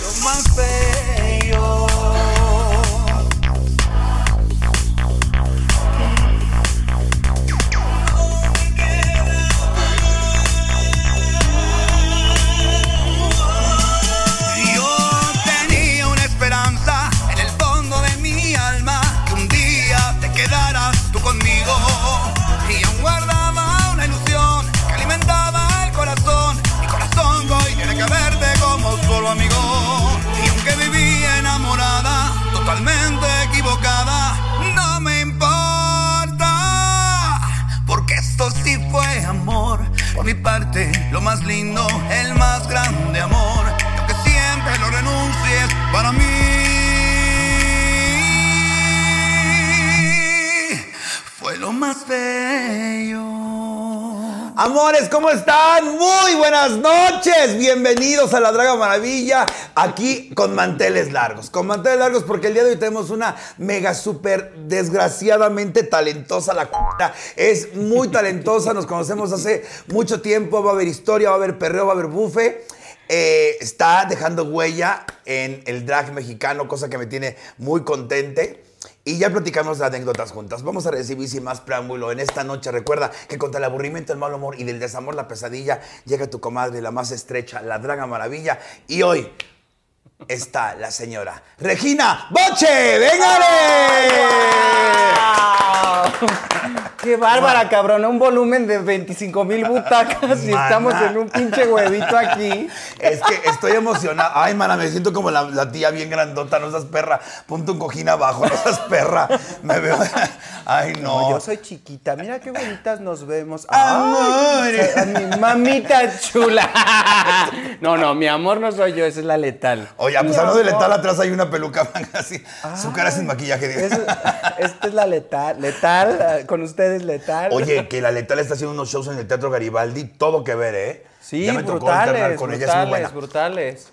lo más bello. Bienvenidos a La Draga Maravilla, aquí con manteles largos. Con manteles largos porque el día de hoy tenemos una mega super desgraciadamente talentosa la c***a. Es muy talentosa, nos conocemos hace mucho tiempo, va a haber historia, va a haber perreo, va a haber bufe. Eh, está dejando huella en el drag mexicano, cosa que me tiene muy contente. Y ya platicamos anécdotas juntas. Vamos a recibir sin más preámbulo en esta noche. Recuerda que contra el aburrimiento, el mal humor y del desamor, la pesadilla, llega tu comadre, la más estrecha, la draga maravilla. Y hoy está la señora Regina Boche. ¡Véngale! Qué bárbara, cabrón. Un volumen de 25 mil butacas y Mana. estamos en un pinche huevito aquí. Es que estoy emocionado. Ay, mana, me siento como la, la tía bien grandota. No seas perra. Ponte un cojín abajo, no seas perra. Me veo. Ay, no. No, yo soy chiquita. Mira qué bonitas nos vemos. Amor. Ay, mi mamita chula. No, no, mi amor no soy yo, esa es la letal. Oye, a Mi pesar de letal, atrás hay una peluca blanca así. Su cara sin maquillaje. Es- esta es la letal. Letal, con ustedes letal. Oye, que la letal está haciendo unos shows en el Teatro Garibaldi. Todo que ver, ¿eh? Sí, Ya me tocó alternar brutales, con ella. Es muy buena. brutales, brutales.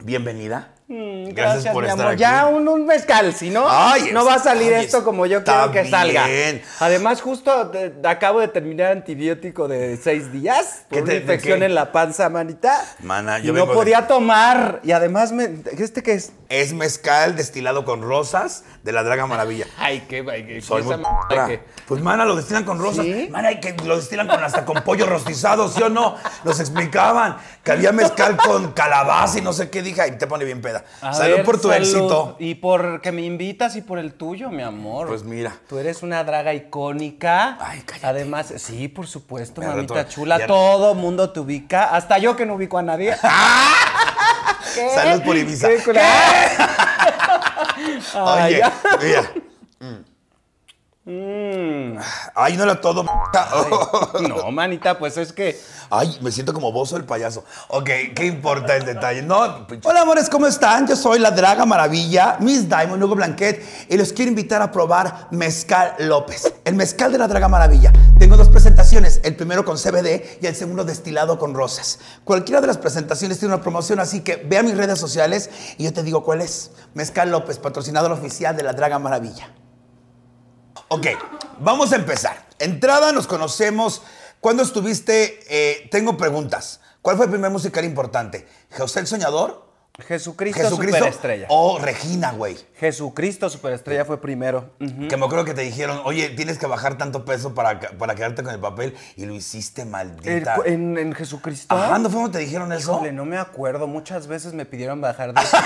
Bienvenida. Mm, Gracias, por mi estar amor. aquí. Ya un, un mezcal, si no, Ay, no va a salir ay, esto como yo quiero que salga. bien. Además, justo de- acabo de terminar antibiótico de seis días por ¿Qué una te- infección en la panza, manita. Mana, y yo no vengo de- podía tomar. Y además, me, ¿este qué es? Es mezcal destilado con rosas de la Draga Maravilla. Ay, qué, ay, qué, Soy muy Pues, mana, lo destilan con rosas. ¿Sí? Mana, hay que lo destilan con hasta con pollo rostizado, ¿sí o no? Nos explicaban que había mezcal con calabaza y no sé qué. Dije, ay, te pone bien peda. A Salud ver, por tu salud. éxito. Y por que me invitas y por el tuyo, mi amor. Pues mira. Tú eres una draga icónica. Ay, cállate. Además, sí, por supuesto, mamita chula. ya- Todo mundo te ubica. Hasta yo que no ubico a nadie. ¿Qué? Salud por Ibiza. ¿Qué? ¿Qué? Ay, Oye, ya. mira. Mm. Ay, no era todo. No, manita, pues es que. Ay, me siento como bozo el payaso. Ok, ¿qué importa el detalle? No, Hola, amores, ¿cómo están? Yo soy la Draga Maravilla, Miss Diamond, Hugo Blanquet, y los quiero invitar a probar Mezcal López, el mezcal de la Draga Maravilla. Tengo dos presentaciones, el primero con CBD y el segundo destilado con rosas. Cualquiera de las presentaciones tiene una promoción, así que ve a mis redes sociales y yo te digo cuál es. Mezcal López, patrocinador oficial de la Draga Maravilla. Ok, vamos a empezar. Entrada, nos conocemos. ¿Cuándo estuviste? eh, tengo preguntas. ¿Cuál fue el primer musical importante? ¿José el Soñador? Jesucristo, ¿Jesucristo? superestrella. O Regina, güey. Jesucristo superestrella fue primero. Que me acuerdo que te dijeron, oye, tienes que bajar tanto peso para, para quedarte con el papel. Y lo hiciste, maldita. en, en Jesucristo. Ajá, ¿no fue cuando te dijeron eso? Híjole, no me acuerdo. Muchas veces me pidieron bajar de peso.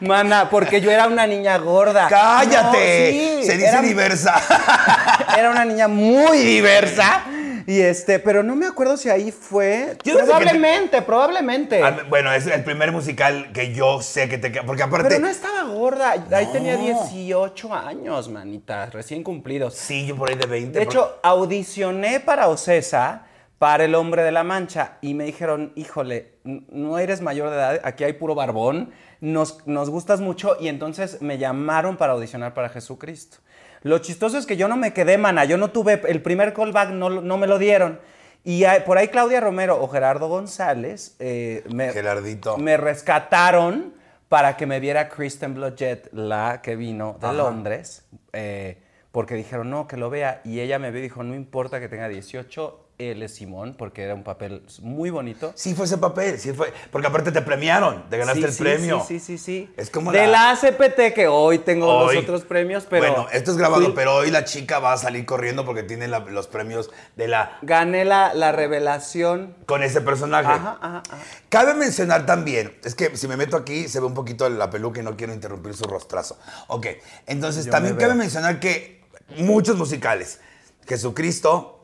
Mana, porque yo era una niña gorda. ¡Cállate! No, sí, Se dice era, diversa. era una niña muy diversa. Y este, pero no me acuerdo si ahí fue. Yo te- probablemente, probablemente. Ah, bueno, es el primer musical que yo sé que te... Porque aparte... Pero no estaba gorda. Ahí tenía 18 años, manita, recién cumplidos. Sí, yo por ahí de 20. De por- hecho, audicioné para Ocesa, para El Hombre de la Mancha, y me dijeron, híjole, no eres mayor de edad, aquí hay puro barbón, nos, nos gustas mucho, y entonces me llamaron para audicionar para Jesucristo. Lo chistoso es que yo no me quedé, mana, yo no tuve, el primer callback no, no me lo dieron. Y hay- por ahí Claudia Romero o Gerardo González eh, me, Gerardito. me rescataron para que me viera Kristen Blodgett, la que vino de Ajá. Londres, eh, porque dijeron, no, que lo vea. Y ella me vio y dijo, no importa que tenga 18, él es Simón, porque era un papel muy bonito. Sí fue ese papel, sí fue. Porque aparte te premiaron, te ganaste Sí, el sí, premio. Sí, sí, sí, sí. Es como de la- la ACPT que hoy tengo Hoy- los otros premios, pero Bueno, esto es grabado, fui- pero hoy la chica va a salir corriendo porque tiene la- los premios de la gané la, la revelación. con ese personaje. Ajá, ajá, ajá. Cabe mencionar también, es que si me meto aquí se ve un poquito la peluca y no quiero interrumpir su rostrazo. Ok, entonces Yo también me cabe mencionar que muchos musicales, Jesucristo,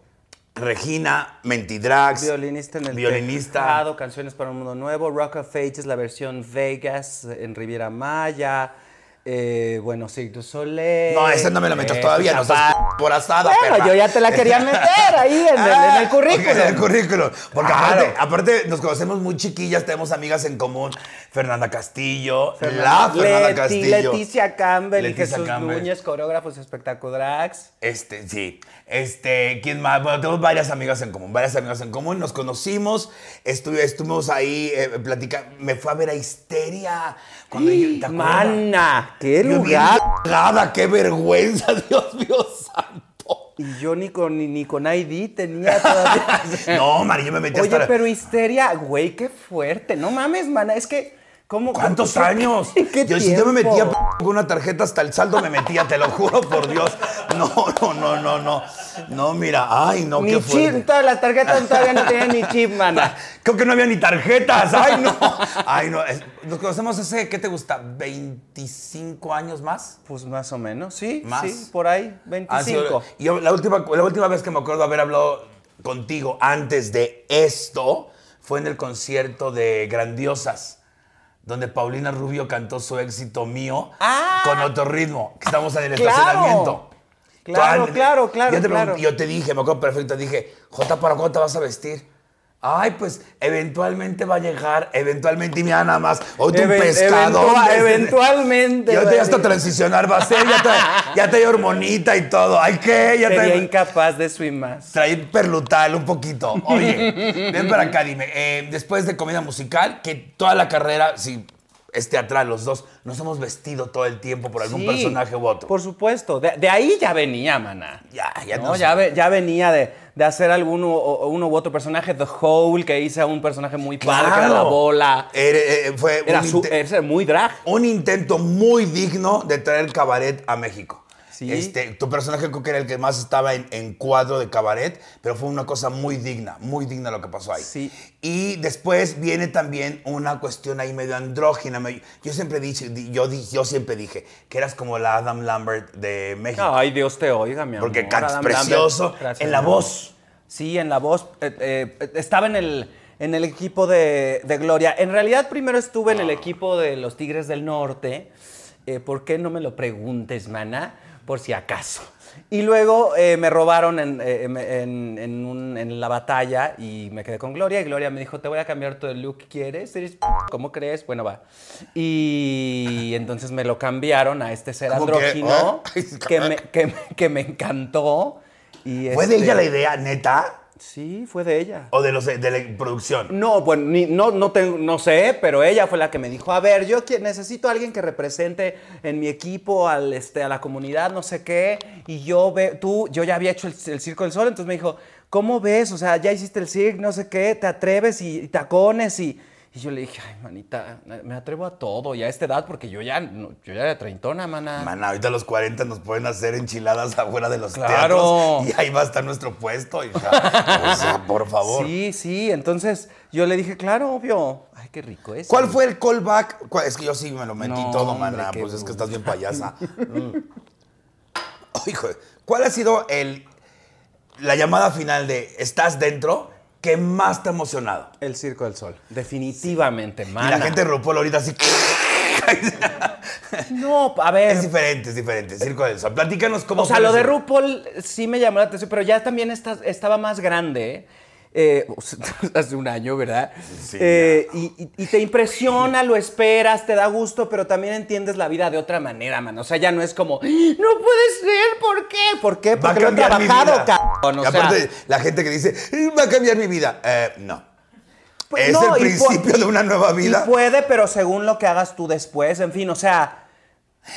Regina, Mentidrax, Violinista en el violinista. tejado, Canciones para un Mundo Nuevo, Rock of Ages, la versión Vegas en Riviera Maya, eh, bueno, Cirque du Soleil. No, esa no me la metas eh, todavía, no seas por asada, Bueno, perra. yo ya te la quería meter ahí en el, en el Ah, currículum. en el currículum. Porque Claro. aparte, aparte nos conocemos muy chiquillas, tenemos amigas en común. Fernanda Castillo, la Fernanda- Fernanda Leti- Castillo. Leticia Campbell Leticia y Jesús Campbell. Núñez, coreógrafos espectaculares. Este, sí. Este, ¿quién más? Bueno, tenemos varias amigas en común, varias amigas en común. Nos conocimos, estuve, estuvimos ahí eh, platicando. Me fue a ver a Histeria. Cuando yo- ¿te acuerdas? Mana, qué Yo bien lugar. drogada, qué vergüenza, Dios mío santo. Y yo ni con, ni, ni con ID tenía todavía. No, Mari, yo me metí Oye, hasta... pero histeria, güey, qué fuerte. No mames, mana, es que. ¿Cómo, ¿Cuántos años? ¿Qué yo si yo me metía con una tarjeta hasta el saldo me metía, te lo juro por Dios. No, no, no, no, no. No, mira, ay, no, Ni qué fuerte. chip, todas las tarjetas todavía no tenían ni chip, mana. Creo que no había ni tarjetas. Ay, no. Ay, no. Nos conocemos hace, ¿qué te gusta? ¿25 años más? Pues más o menos, sí, Más. sí, por ahí, Ha sido- 25. y yo, la, última, la última vez que me acuerdo haber hablado contigo antes de esto fue en el concierto de Grandiosas, donde Paulina Rubio cantó su éxito mío Ah. con otro ritmo, que estamos en el Claro. estacionamiento. Claro, claro, claro, Yo te claro. pregunté- yo te dije, me acuerdo perfecto, dije, Jota, ¿para cuándo te vas a vestir? Ay, pues eventualmente va a llegar, eventualmente, y mira nada más, hoy tú un Even- pescado. eventua- eventualmente, Yo te hasta transicionar va a ser, ya te, ya hay hormonita y todo. Ay, ¿qué? Ya Sería te incapaz de swim más. traer perlutal un poquito. Oye, ven para acá, dime. eh, después de comedia musical, que toda la carrera, si es teatral, los dos, nos hemos vestido todo el tiempo por algún Sí, personaje u otro. Por supuesto. De, de ahí ya venía, mana. Ya, ya No, nos- ya, ve- ya venía de, de hacer alguno o- uno u otro personaje. The Hole, que hice a un personaje muy padre, que era la bola. Era, eh, fue Era, un, su- era muy drag. un intento muy digno de traer cabaret a México. Sí. Este, tu personaje creo que era el que más estaba en, en cuadro de cabaret, pero fue una cosa muy digna, muy digna lo que pasó ahí. Sí. Y después viene también una cuestión ahí medio andrógina. Yo siempre dije, di- yo, yo siempre dije que eras como la Adam Lambert de México. Ay, Dios te oiga, mi amor. porque cantas precioso Lambert. En la voz. Sí, en la voz. eh, eh, estaba en el, en el equipo de, de Gloria. En realidad, primero estuve en el equipo de los Tigres del Norte. Eh, ¿Por qué no me lo preguntes, mana? Por si acaso. Y luego eh, me robaron en, eh, en- en un- en la batalla y me quedé con Gloria. Y Gloria me dijo: Te voy a cambiar todo el look. ¿Quieres? ¿Eres p- ¿Cómo crees? Bueno, va. Y entonces me lo cambiaron a este ser andrógino Ay, que me, que me- que me encantó. Y ¿Fue de este- ella la idea, neta? Sí, fue de ella. ¿O de, los, de la producción? No, bueno, ni- no, no, tengo- no sé, pero ella fue la que me dijo, a ver, yo necesito a alguien que represente en mi equipo al, este, a la comunidad, no sé qué, y yo ve, tú, yo ya había hecho el, el Circo del Sol, entonces me dijo, ¿cómo ves? O sea, ya hiciste el circo, no sé qué, te atreves y, y tacones y... Y yo le dije, ay, manita, me atrevo a todo y a esta edad porque yo ya, no- yo ya era treintona, mana. Man, ahorita a los 40 nos pueden hacer enchiladas afuera de los Claro. teatros y ahí va a estar nuestro puesto, hija. O sea, por favor. Sí, sí, entonces yo le dije, claro, obvio. Ay, qué rico es. ¿Cuál fue el callback? ¿Cuál- Es que yo sí me lo metí No, todo, qué Pues es que estás bien payasa. Mm. Hijo, ¿cuál ha sido el, la llamada final de ¿estás dentro? Que más te ha emocionado? El Circo del Sol. Definitivamente, Y mana. la gente de RuPaul ahorita así. No, a ver. es diferente, es diferente. Circo del Sol. Platícanos cómo O sea, lo de RuPaul sí me llamó la atención, pero ya también está- estaba más grande. eh, hace un año, ¿verdad? Sí, Eh, y, y- y te impresiona, lo esperas, te da gusto, pero también entiendes la vida de otra manera, man. O sea, ya no es como, no puede ser, ¿por qué? ¿Por qué? Porque lo he trabajado, O Y sea, aparte, la gente que dice, "Eh, va a cambiar mi vida. Eh, no. Pues es no, el y principio de una nueva vida. Y puede, pero según lo que hagas tú después, en fin, o sea,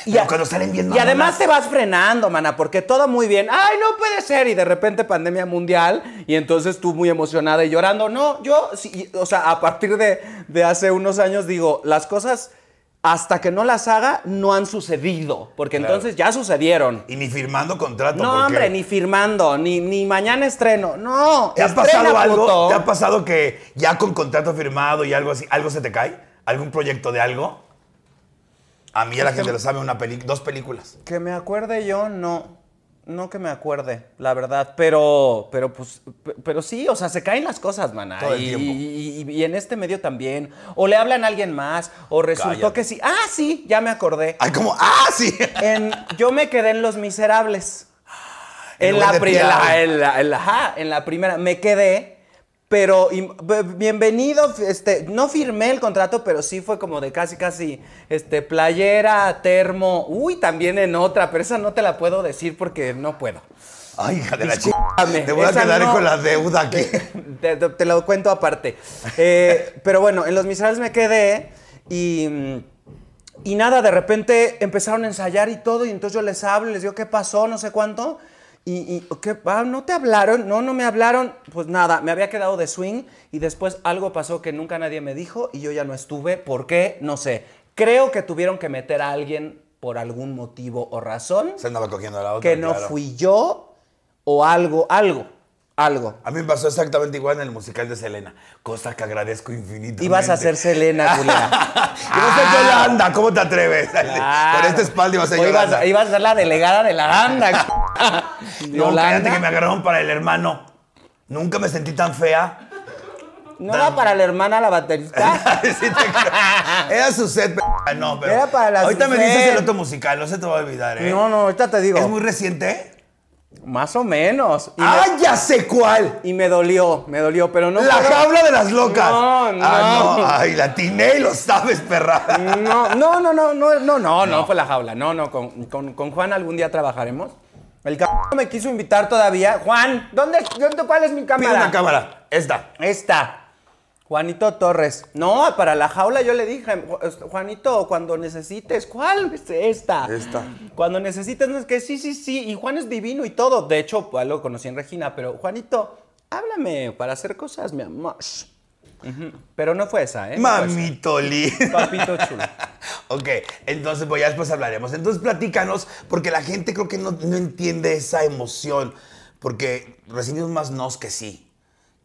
Pero cuando salen bien Y además te vas frenando, mana, porque todo muy bien. Ay, no puede ser. Y de repente pandemia mundial. Y entonces tú muy emocionada y llorando. No, yo, sí, o sea, a partir de, de hace unos años digo, las cosas hasta que no las haga no han sucedido. Porque Claro. entonces ya sucedieron. Y ni firmando contrato. No, porque- hombre, ni firmando, ni, ni mañana estreno. No, ¿Te ha pasado algo? ¿Te ha pasado que ya con contrato firmado y algo así, algo se te cae? ¿Algún proyecto de algo? A mí a la gente lo sabe, una peli dos películas. Que me acuerde yo, no. No que me acuerde, la verdad. Pero, pero pues, pe- pero sí, o sea, se caen las cosas, mana. Todo el y, tiempo. y- y- y en este medio también. O le hablan a alguien más, o resultó Cállate. que sí. Ah, sí, ya me acordé. Ay, como, ¡ah, sí! En, yo me quedé en Los Miserables. El En la, en la- en la- ajá, en la primera me quedé, pero y- bienvenido, este, no firmé el contrato, pero sí fue como de casi, casi, este, playera, termo, uy, también en otra, pero esa no te la puedo decir porque no puedo. Ay, hija de la chica. Te voy a quedar no. con la deuda aquí. Te, te- te lo cuento aparte. Eh, pero bueno, en Los Miserables me quedé y, y nada, de repente empezaron a ensayar y todo, y entonces yo les hablo, les digo, ¿qué pasó? No sé cuánto. Y, y, ¿qué? Ah, ¿no te hablaron? No, no me hablaron. Pues nada, me había quedado de swing y después algo pasó que nunca nadie me dijo y yo ya no estuve. ¿Por qué? No sé. Creo que tuvieron que meter a alguien por algún motivo o razón Se andaba cogiendo a la otra. que no claro. fui yo o algo, algo, algo. A mí me pasó exactamente igual en el musical de Selena, cosa que agradezco infinitamente. Ibas a ser Selena, Julia. Ibas a ser Yolanda, ¿cómo te atreves? Con esta espalda ibas a ser Yolanda. ibas a ser la delegada de la banda. No, cállate que me agarraron para el hermano. Nunca me sentí tan fea. ¿No era para la hermana la baterista? Sí. Era su set, p- no, pero. Era para la Ahorita me dices el otro musical, no se te va a olvidar, ¿eh? No, no, ahorita te digo. ¿Es muy reciente? Más o menos. Y, ¡Ah, me, ya sé cuál! y me dolió, me dolió, pero no la jaula de las locas. No, no. Ah, no. Ay, la atiné y lo sabes, perra. No, no, no, no, no, no, no, no fue la jaula. No, no, con, con- con Juan algún día trabajaremos. El cabrón me quiso invitar todavía. Juan, ¿dónde, dónde cuál es mi Pide cámara? una cámara. Esta. Esta. Juanito Torres. No, para la jaula yo le dije, "Ju- Juanito, cuando necesites, ¿cuál es esta? Esta. Cuando necesites, no es que sí, sí, sí. Y Juan es divino y todo. De hecho, pues, lo conocí en Regina, pero Juanito, háblame para hacer cosas, mi amor. Pero no fue esa, ¿eh? No fue esa. Mamito lindo. Papito chulo. ok, entonces, pues ya después hablaremos. Entonces, platícanos, porque la gente creo que no, no entiende esa emoción. Porque recibimos más nos que sí.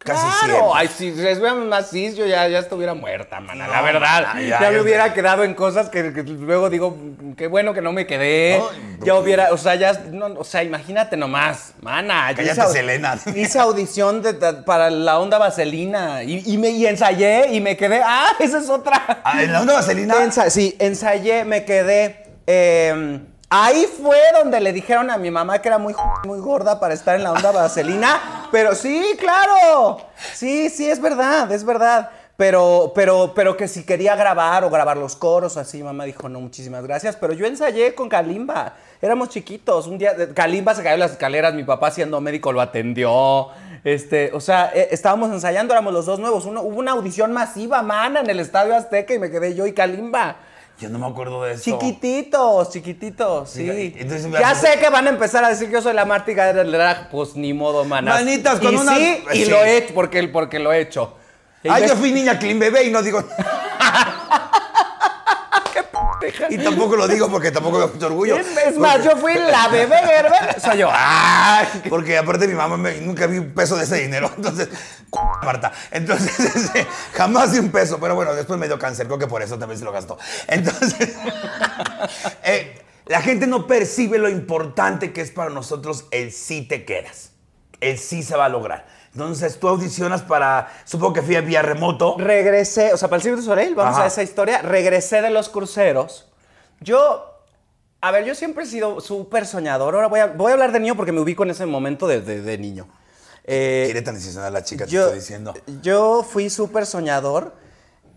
Casi siempre. Claro, ay, si recibíamos más cis, yo ya, ya estuviera muerta, mana, la verdad. ya, ya, me ya hubiera quedado en cosas que, que luego digo, qué bueno que no me quedé. Ya hubiera, o sea, ya, no, o sea, imagínate nomás, mana. Cállate, hice Selena. Hice audición de- de- para la onda vaselina y, y me, y ensayé y me quedé, ah, esa es otra. Ah, ¿En la onda vaselina? Ensa- sí, ensayé, me quedé. eh, ahí fue donde le dijeron a mi mamá que era muy, muy gorda para estar en la onda vaselina. Pero sí, claro. Sí, sí, es verdad, es verdad. Pero, pero, pero que si quería grabar o grabar los coros, así, mamá dijo, no, muchísimas gracias. Pero yo ensayé con Kalimba. Éramos chiquitos. Un día, Kalimba se cayó en las escaleras, mi papá siendo médico lo atendió. Este, o sea, eh, estábamos ensayando, éramos los dos nuevos. Uno- hubo una audición masiva, mana, en el Estadio Azteca y me quedé yo y Kalimba. Yo no me acuerdo de eso. Chiquititos, chiquititos, sí. Entonces ya sé que van a empezar a decir que yo soy la Martiga del drag, pues ni modo, manas. Manitas, con y una- sí, y sí. lo he hecho, porque, porque lo he hecho. Ay, yo fui niña clean bebé y no digo. y tampoco lo digo porque tampoco me mucho orgullo. Es, más, yo fui la bebé Gerber, soy yo. ¡Ay! Porque aparte mi mamá me- nunca vi un peso de ese dinero. Entonces, Marta. Entonces, este, jamás di un peso. Pero bueno, después me dio cáncer. Creo que por eso también se lo gastó. Entonces, eh, la gente no percibe lo importante que es para nosotros el sí te quedas. El sí se va a lograr. Entonces, tú audicionas para, supongo que fui vía remoto. Regresé, o sea, para el Cirque du Soleil, vamos Ajá. a esa historia. Regresé de los cruceros. Yo, a ver, yo siempre he sido súper soñador. Ahora voy a, voy a hablar de niño porque me ubico en ese momento de, de- de niño. Eh, Quiere transicionar la chica, te yo, estoy diciendo. yo fui súper soñador.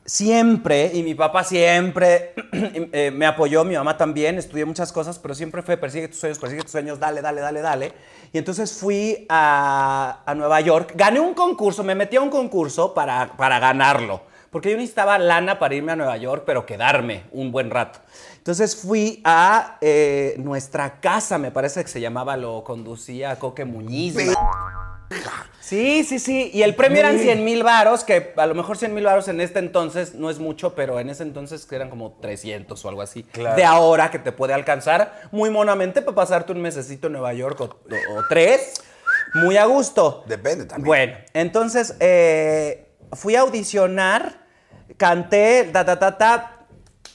Siempre, y mi papá siempre eh, me apoyó, mi mamá también, estudié muchas cosas, pero siempre fue persigue tus sueños, persigue tus sueños, dale, dale, dale, dale. Y entonces fui a, a Nueva York, gané un concurso, me metí a un concurso para, para ganarlo, porque yo necesitaba lana para irme a Nueva York, pero quedarme un buen rato. Entonces fui a eh, nuestra casa, me parece que se llamaba, lo conducía Coque Muñiz. Sí, sí, sí. Y el premio eran 100 mil varos, que a lo mejor 100 mil varos en este entonces no es mucho, pero en ese entonces eran como 300 o algo así. Claro. De ahora que te puede alcanzar muy monamente para pasarte un mesecito en Nueva York o, o- o tres. Muy a gusto. Depende también. Bueno, entonces eh, fui a audicionar, canté, ta, ta, ta, ta,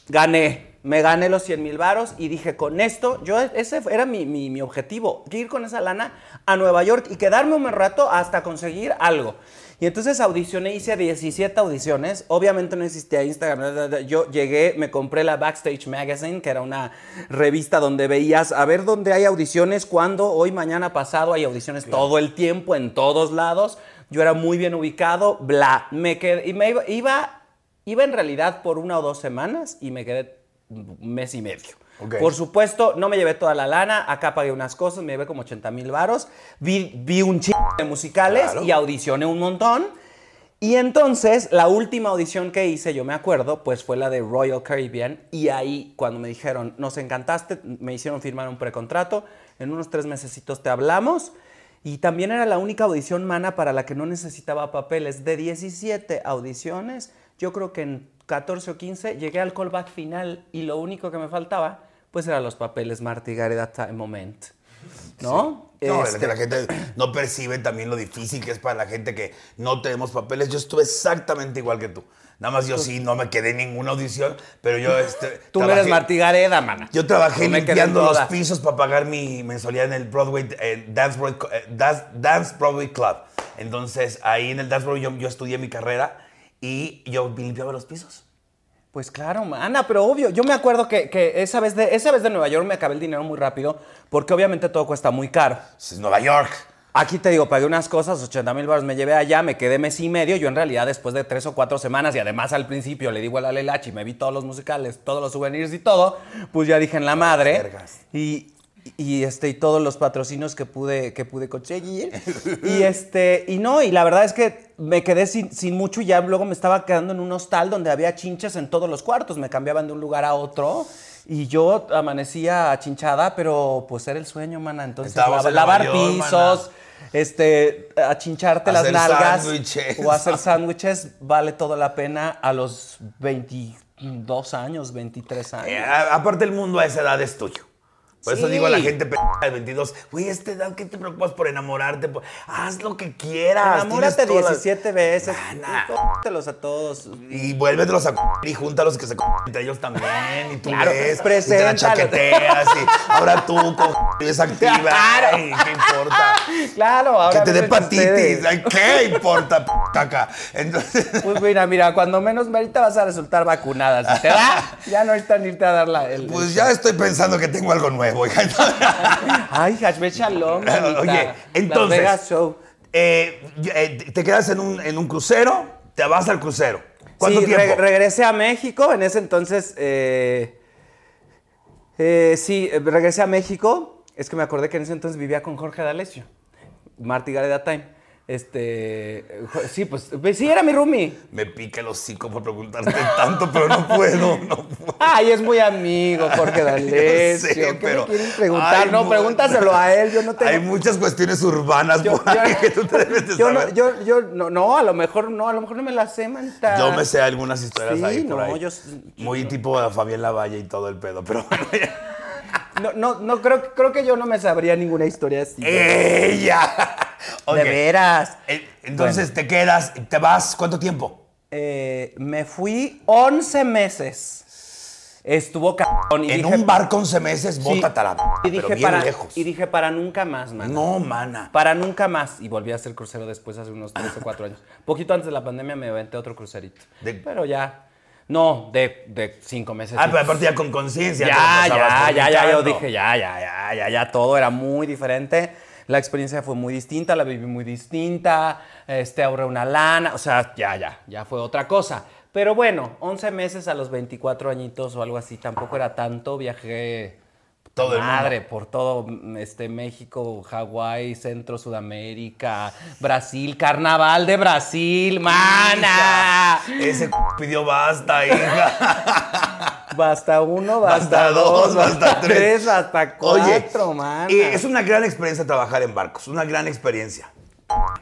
gané. Me gané los 100 mil varos y dije, con esto, yo ese era mi, mi- mi objetivo, ir con esa lana a Nueva York y quedarme un rato hasta conseguir algo. Y entonces audicioné, hice 17 audiciones. Obviamente no existía Instagram. Yo llegué, me compré la Backstage Magazine, que era una revista donde veías a ver dónde hay audiciones, cuándo, hoy, mañana, pasado, hay audiciones todo el tiempo, en todos lados. Yo era muy bien ubicado, bla. Me quedé, y me iba, iba, iba en realidad por una o dos semanas y me quedé un mes y medio. Por supuesto, no me llevé toda la lana, acá pagué unas cosas, me llevé como 80 mil varos, vi, vi un chingo de musicales Claro. y audicioné un montón. Y entonces, la última audición que hice, yo me acuerdo, pues fue la de Royal Caribbean. Y ahí, cuando me dijeron, nos encantaste, me hicieron firmar un precontrato, en unos tres mesecitos te hablamos. Y también era la única audición mana para la que no necesitaba papeles. De 17 audiciones, yo creo que en 14 o 15 llegué al callback final y lo único que me faltaba, pues eran los papeles Marty Garrett at that moment. ¿No? No, es Este, que la gente no percibe también lo difícil que es para la gente que no tenemos papeles. Yo estuve exactamente igual que tú. Nada más yo sí no me quedé en ninguna audición, pero yo este, Tú no eres trabajé- Marty Gareda, mana. Yo trabajé en limpiando los pisos para pagar mi mensualidad en el Broadway eh, Dance, Broadway, eh, Dance, Dance Broadway Club. Entonces, ahí en el Dance Broadway yo, yo estudié mi carrera y yo limpiaba los pisos. Pues claro, mana, pero obvio. Yo me acuerdo que, que esa, vez de, esa vez de Nueva York me acabé el dinero muy rápido porque obviamente todo cuesta muy caro. Es Nueva York. Aquí te digo, pagué unas cosas, 80 mil baros me llevé allá, me quedé mes y medio. Yo en realidad después de tres o cuatro semanas y además al principio le digo a la Lelachi, me vi todos los musicales, todos los souvenirs y todo, pues ya dije en la madre. Y, y, este, y todos los patrocinios que pude, que pude conseguir. y, este, y no, y la verdad es que me quedé sin, sin mucho y ya luego me estaba quedando en un hostal donde había chinches en todos los cuartos. Me cambiaban de un lugar a otro. Y yo amanecía chinchada, pero pues era el sueño, mana. Entonces, en lavar York, pisos, este, achincharte las nalgas o hacer sándwiches vale toda la pena a los 22 años, 23 años. Eh, aparte, el mundo a esa edad es tuyo. Por eso Sí. digo a la gente p- de 22, güey, a esta edad, ¿qué te preocupas por enamorarte? Por- Haz lo que quieras. Enamórate tienes todas las- 17 veces. Nah, a todos. Y vuélvetelos a c- y júntalos que se c- entre ellos también. Y tú Claro, ves, y te la chaqueteas. Y ahora tú con es activa. Claro. Ay, ¿qué importa? Claro, ahora que te dé. Ay, ¿Qué importa, p- caca? Entonces. Pues mira, mira, cuando menos ahorita vas a resultar vacunada. Si te da, ya no necesitan irte a dar la. el- Pues ya estoy pensando que tengo algo nuevo. Ay, Hashbet Shalom. manita. Oye, entonces. Vegas Show. eh, eh, te quedas en un, en un crucero, te vas al crucero. ¿Cuánto Sí, tiempo? re- regresé a México. En ese entonces. eh, sí, regresé a México. Es que me acordé que en ese entonces vivía con Jorge D'Alessio. Marty Gareda Time. Este. Sí, pues. pues Sí, era mi roomie. Me pica el hocico por preguntarte tanto, pero no puedo, no puedo. Ay, es muy amigo, Jorge D'Alessio. ¿Qué pero- me preguntar? Ay, no, pregúntaselo a él. Yo no tengo. Hay muchas cuestiones urbanas Yo- por ahí yo- que tú te debes de yo no, yo, yo, no, no, a lo mejor no, a lo mejor no me la sé, manita. Yo me sé algunas historias Sí, ahí por no, ahí. yo- Muy tipo a Fabián Lavalle y todo el pedo, pero bueno, ya. No, no, no, creo, creo que yo no me sabría ninguna historia así. ¡Ella! Ok. De veras. Entonces te quedas, te vas, ¿cuánto tiempo? Eh, me fui 11 meses. Estuvo cabrón. Y en dije, un barco 11 meses, sí, bótate la y pero dije bien para, lejos. Y dije, para nunca más, man. No, mana. Para nunca más. Y volví a hacer crucero después, hace unos 3 o 4 años. Poquito antes de la pandemia me aventé otro crucerito. De- Pero ya. No, de, de cinco meses. Ah, pero aparte ya con conciencia. Ya, ya, ya, ya, yo dije, ya, ya, ya, ya, ya, todo era muy diferente. La experiencia fue muy distinta, la viví muy distinta, este, ahorré una lana, o sea, ya, ya, ya fue otra cosa. Pero bueno, 11 meses a los 24 añitos o algo así, tampoco era tanto, viajé Todo el mundo. Madre, por todo mm, este México, Hawái, Centro, Sudamérica, Brasil, Carnaval de Brasil, mana. Ese pidió basta, hija. Basta uno, Basta basta, dos, dos, basta tres. basta Oye, cuatro, mana. y es una gran experiencia trabajar en barcos, una gran experiencia.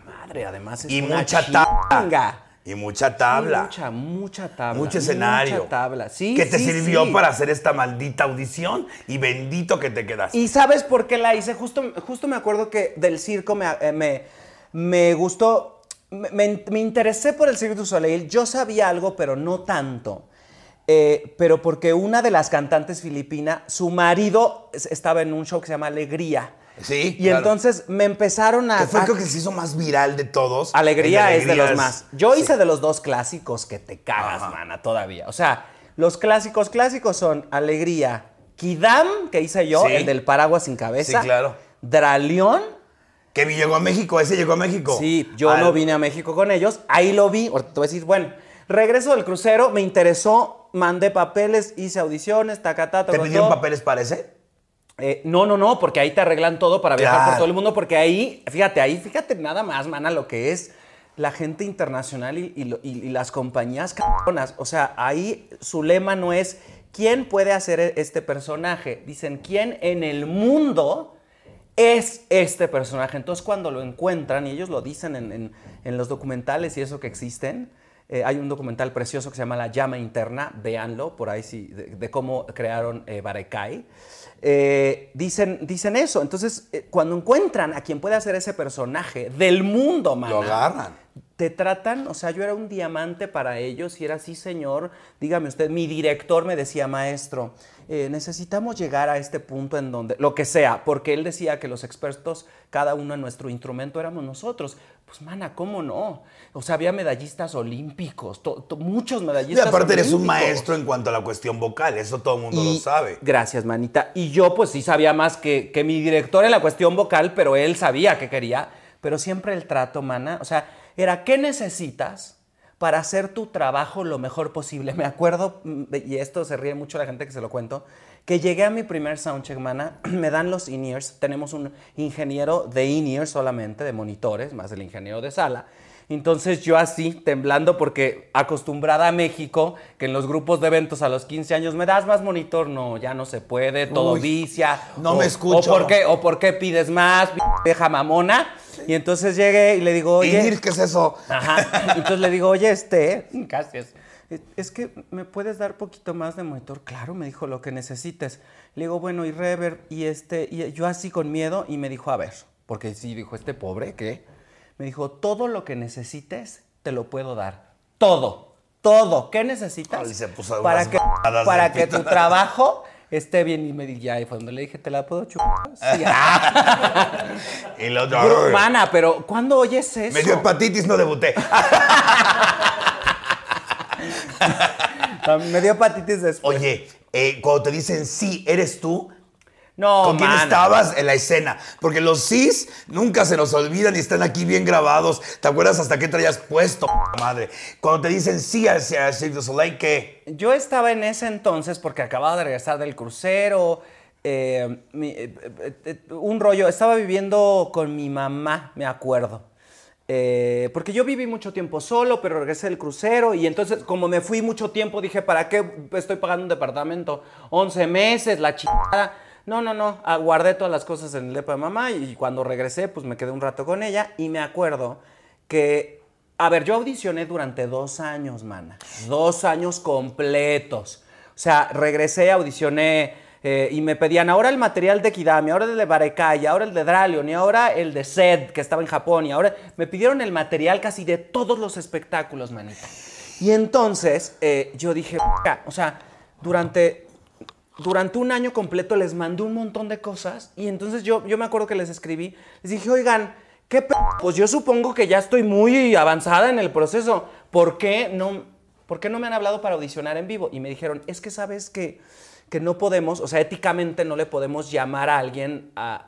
Madre, además es Y una mucha chinga. Y mucha tabla. Mucha, mucha tabla. Mucho escenario. Mucha tabla. Sí, que te sí, sirvió sí. para hacer esta maldita audición y bendito que te quedaste. ¿Y sabes por qué la hice? Justo, justo me acuerdo que del circo me, eh, me, me gustó, me, me- interesé por el Cirque du Soleil. Yo sabía algo, pero no tanto. Eh, pero porque una de las cantantes filipina, su marido es- estaba en un show que se llama Alegría. Sí, Y claro. entonces me empezaron a... Que fue a- creo que se hizo más viral de todos. Alegría es de los más. Yo sí. hice de los dos clásicos que te cagas, Ajá. mana, todavía. O sea, los clásicos clásicos son Alegría, Kidam, que hice yo, Sí. el del paraguas sin cabeza. Sí, claro. Dralión. Que llegó a México, ese llegó a México. Sí, yo Al- no vine a México con ellos. Ahí lo vi. Ahorita te voy a decir, bueno, regreso del crucero, me interesó, mandé papeles, hice audiciones, tacatá, ¿Te pidieron papeles para ese? Eh, no, no, no, porque ahí te arreglan todo para viajar Claro. por todo el mundo, porque ahí, fíjate, ahí, fíjate nada más, mana, lo que es la gente internacional y, y lo- y- y las compañías cabronas. O sea, ahí su lema no es quién puede hacer e- este personaje, dicen quién en el mundo es este personaje. Entonces, cuando lo encuentran, y ellos lo dicen en, en- en los documentales y eso que existen, eh, hay un documental precioso que se llama La llama interna, véanlo, por ahí sí, de, de cómo crearon eh, Barekai. Eh, dicen, dicen eso. Entonces, eh, cuando encuentran a quien puede hacer ese personaje del mundo, mana, Lo agarran. Te tratan, o sea, yo era un diamante para ellos y era así, señor, dígame usted, mi director me decía, maestro, eh, necesitamos llegar a este punto en donde, lo que sea, porque él decía que los expertos, cada uno en nuestro instrumento éramos nosotros. Pues, mana, ¿cómo no? O sea, había medallistas olímpicos, to- to- muchos Y medallistas aparte eres un maestro en cuanto a la cuestión vocal, eso todo el mundo lo Y- sabe. Gracias, manita. Y yo, pues sí sabía más que, que mi director en la cuestión vocal, pero él sabía que quería. Pero siempre el trato, mana. O sea, era, ¿qué necesitas para hacer tu trabajo lo mejor posible? Me acuerdo, mm, y esto se ríe mucho la gente que se lo cuento, que llegué a mi primer soundcheck, mana. Me dan los in-ears. Tenemos un ingeniero de in-ears solamente, de monitores, más el ingeniero de sala. Entonces yo así, temblando, porque acostumbrada a México, que en los grupos de eventos a los 15 años, ¿me das más monitor? No, ya no se puede, todo Uy, vicia. no o- me escucho. O ¿por qué, o por qué pides más, vieja mamona? Y entonces llegué y le digo, oye... ¿qué es eso? Ajá. Entonces le digo, oye, este, casi es. Que me puedes dar poquito más de monitor. Claro, me dijo lo que necesites. Le digo, bueno, y rever, y este, y yo así con miedo, y me dijo, a ver, porque sí, dijo, este pobre, ¿qué? Me dijo, todo lo que necesites, te lo puedo dar. Todo, todo. ¿Qué necesitas? Ay, se puso para que, para que tu trabajo esté bien. Y me dije, ya, y fue donde le dije, ¿te la puedo chupar? Sí. Y el otro. Bro, "Ay, Mana, pero ¿cuándo oyes eso? Me dio hepatitis, no debuté. Me dio hepatitis después. Oye, eh, cuando te dicen sí, eres tú, no, ¿con quién mana. estabas en la escena? Porque los sís nunca se nos olvidan y están aquí bien grabados. ¿Te acuerdas hasta qué traías puesto, madre? Cuando te dicen sí hacia Cirque du Soleil, ¿qué? Yo estaba en ese entonces porque acababa de regresar del crucero. eh, mi- eh, eh, un rollo, estaba viviendo con mi mamá, me acuerdo. Porque yo viví mucho tiempo solo, pero regresé del crucero y entonces como me fui mucho tiempo dije, ¿para qué estoy pagando un departamento? 11 meses, la chingada. No, no, no, ah, guardé todas las cosas en el depa de mamá y cuando regresé pues me quedé un rato con ella y me acuerdo que, a ver, yo audicioné durante dos años, mana, dos años completos. O sea, regresé, audicioné eh, y me pedían ahora el material de Kidami, ahora el de Barekai, ahora el de Dralion y ahora el de Zed, que estaba en Japón, y ahora me pidieron el material casi de todos los espectáculos, manita. Y entonces eh, yo dije, o sea, durante, durante un año completo les mandé un montón de cosas y entonces yo, yo me acuerdo que les escribí, les dije, oigan, ¿qué p Pues yo supongo que ya estoy muy avanzada en el proceso. ¿Por qué no, ¿por qué no me han hablado para audicionar en vivo? Y me dijeron, es que sabes que, que no podemos, o sea, éticamente no le podemos llamar a alguien a,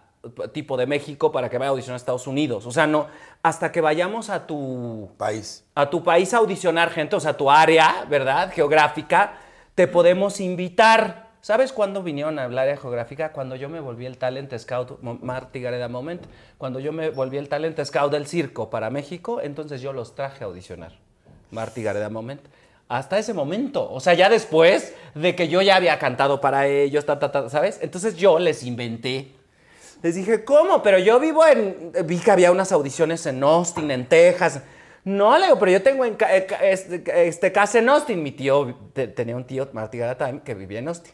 tipo de México para que vaya a audicionar a Estados Unidos. O sea, no, hasta que vayamos a tu, País. a tu país a audicionar gente, o sea, tu área, ¿verdad? Geográfica, te podemos invitar. ¿Sabes cuándo vinieron a hablar de geográfica? Cuando yo me volví el talent scout, Marty Gareda Moment, cuando yo me volví el talent scout del circo para México, entonces yo los traje a audicionar. Marty Gareda Moment. Hasta ese momento, o sea, ya después de que yo ya había cantado para ellos, ta, ta, ta, ¿sabes? Entonces yo les inventé. Les dije, ¿cómo? Pero yo vivo en. Vi que había unas audiciones en Austin, en Texas. No, le digo, pero yo tengo en eh, este, este, casa en Austin. Mi tío te- tenía un tío, Marty Time, que vivía en Austin.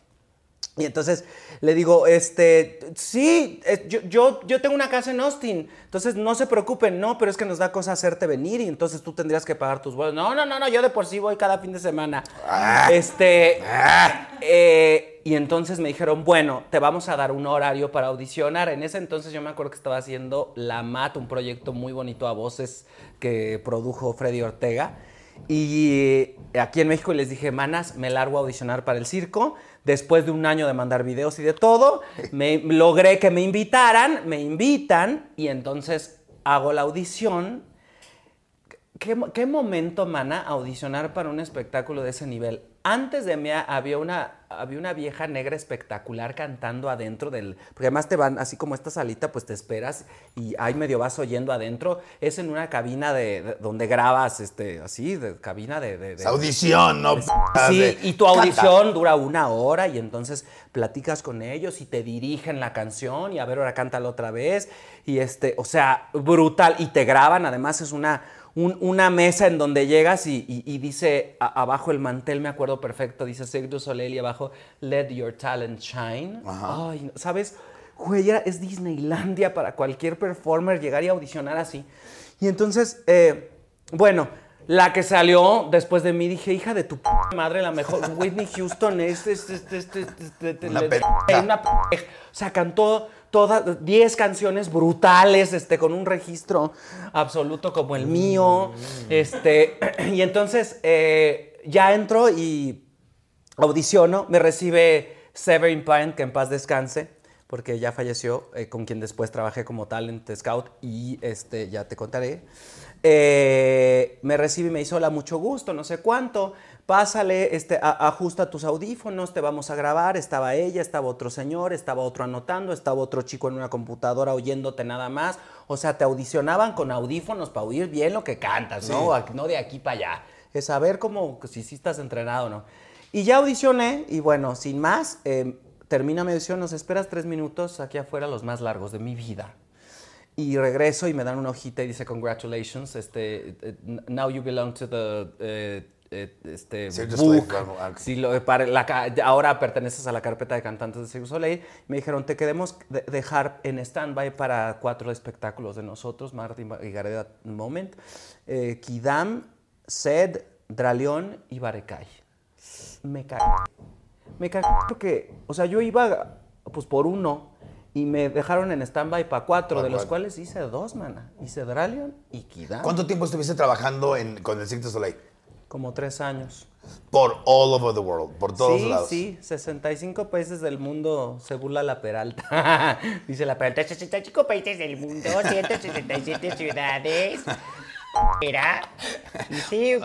Y entonces le digo, este, sí, yo, yo, yo tengo una casa en Austin, entonces no se preocupen, no, pero es que nos da cosa hacerte venir y entonces tú tendrías que pagar tus vuelos. No, no, no, no, yo de por sí voy cada fin de semana. Este, eh, y entonces me dijeron, bueno, te vamos a dar un horario para audicionar. En ese entonces yo me acuerdo que estaba haciendo La Mat, un proyecto muy bonito a voces que produjo Freddy Ortega. Y aquí en México les dije, manas, me largo a audicionar para el circo. Después de un año de mandar videos y de todo, me, logré que me invitaran, me invitan y entonces hago la audición. ¿Qué, qué momento, mana, audicionar para un espectáculo de ese nivel? Antes de mí había una, había una vieja negra espectacular cantando adentro del... Porque además te van, así como esta salita, pues te esperas y ahí medio vas oyendo adentro. Es en una cabina de, de- donde grabas, este, así, de cabina de... de- de- Es audición, no. Sí, y tu Canta. audición dura una hora y entonces platicas con ellos y te dirigen la canción y a ver, ahora cántala otra vez. Y este, o sea, brutal. Y te graban, además es una, un- una mesa en donde llegas y, y- y dice a- abajo el mantel, me acuerdo perfecto, dice Cirque du Soleil y abajo, let your talent shine. Ay, no, ¿sabes? Güey, es Disneylandia para cualquier performer llegar y audicionar así. Y entonces, eh, bueno, la que salió después de mí, dije, hija de tu p madre, la mejor. Whitney Houston es. es- es- es- es- es- es- Una pendeja. O sea, cantó todas 10 canciones brutales, este, con un registro absoluto como el mío. Este, y entonces eh, ya entro y audiciono, me recibe Severin Pine, que en paz descanse, porque ya falleció, eh, con quien después trabajé como talent scout y este, ya te contaré. Eh, me recibe y me dice, hola, mucho gusto, no sé cuánto, pásale, este, a- ajusta tus audífonos, te vamos a grabar. Estaba ella, estaba otro señor, estaba otro anotando, estaba otro chico en una computadora oyéndote nada más. O sea, te audicionaban con audífonos para oír bien lo que cantas, ¿no? No de aquí para allá. Es saber cómo, si sí estás entrenado o no. Y ya audicioné y bueno, sin más, eh, termina mi audición, nos esperas tres minutos aquí afuera, los más largos de mi vida. Y regreso y me dan una hojita y dice, congratulations, este, eh, now you belong to the... eh, eh, este, du Soleil, book. ah. Sí, lo- para la ahora perteneces a la carpeta de cantantes de Cirque Soleil. Me dijeron, te queremos de- dejar en stand-by para cuatro espectáculos de nosotros, Martín y Gareda Moment, eh, Kidam, Sed, Draleón y Barecay. Me cagué. Me cagué porque, o sea, yo iba pues por uno y me dejaron en stand-by para cuatro, de los cuales hice dos, mana. Hice Draleon y Kidam. ¿Cuánto tiempo estuviste trabajando en- con el Cirque Soleil? Como tres años. Por all over the world, por todos sí, lados. sí, 65 países del mundo se burla la Peralta. Dice la Peralta, 65 países del mundo, 167 ciudades. Era. Sí.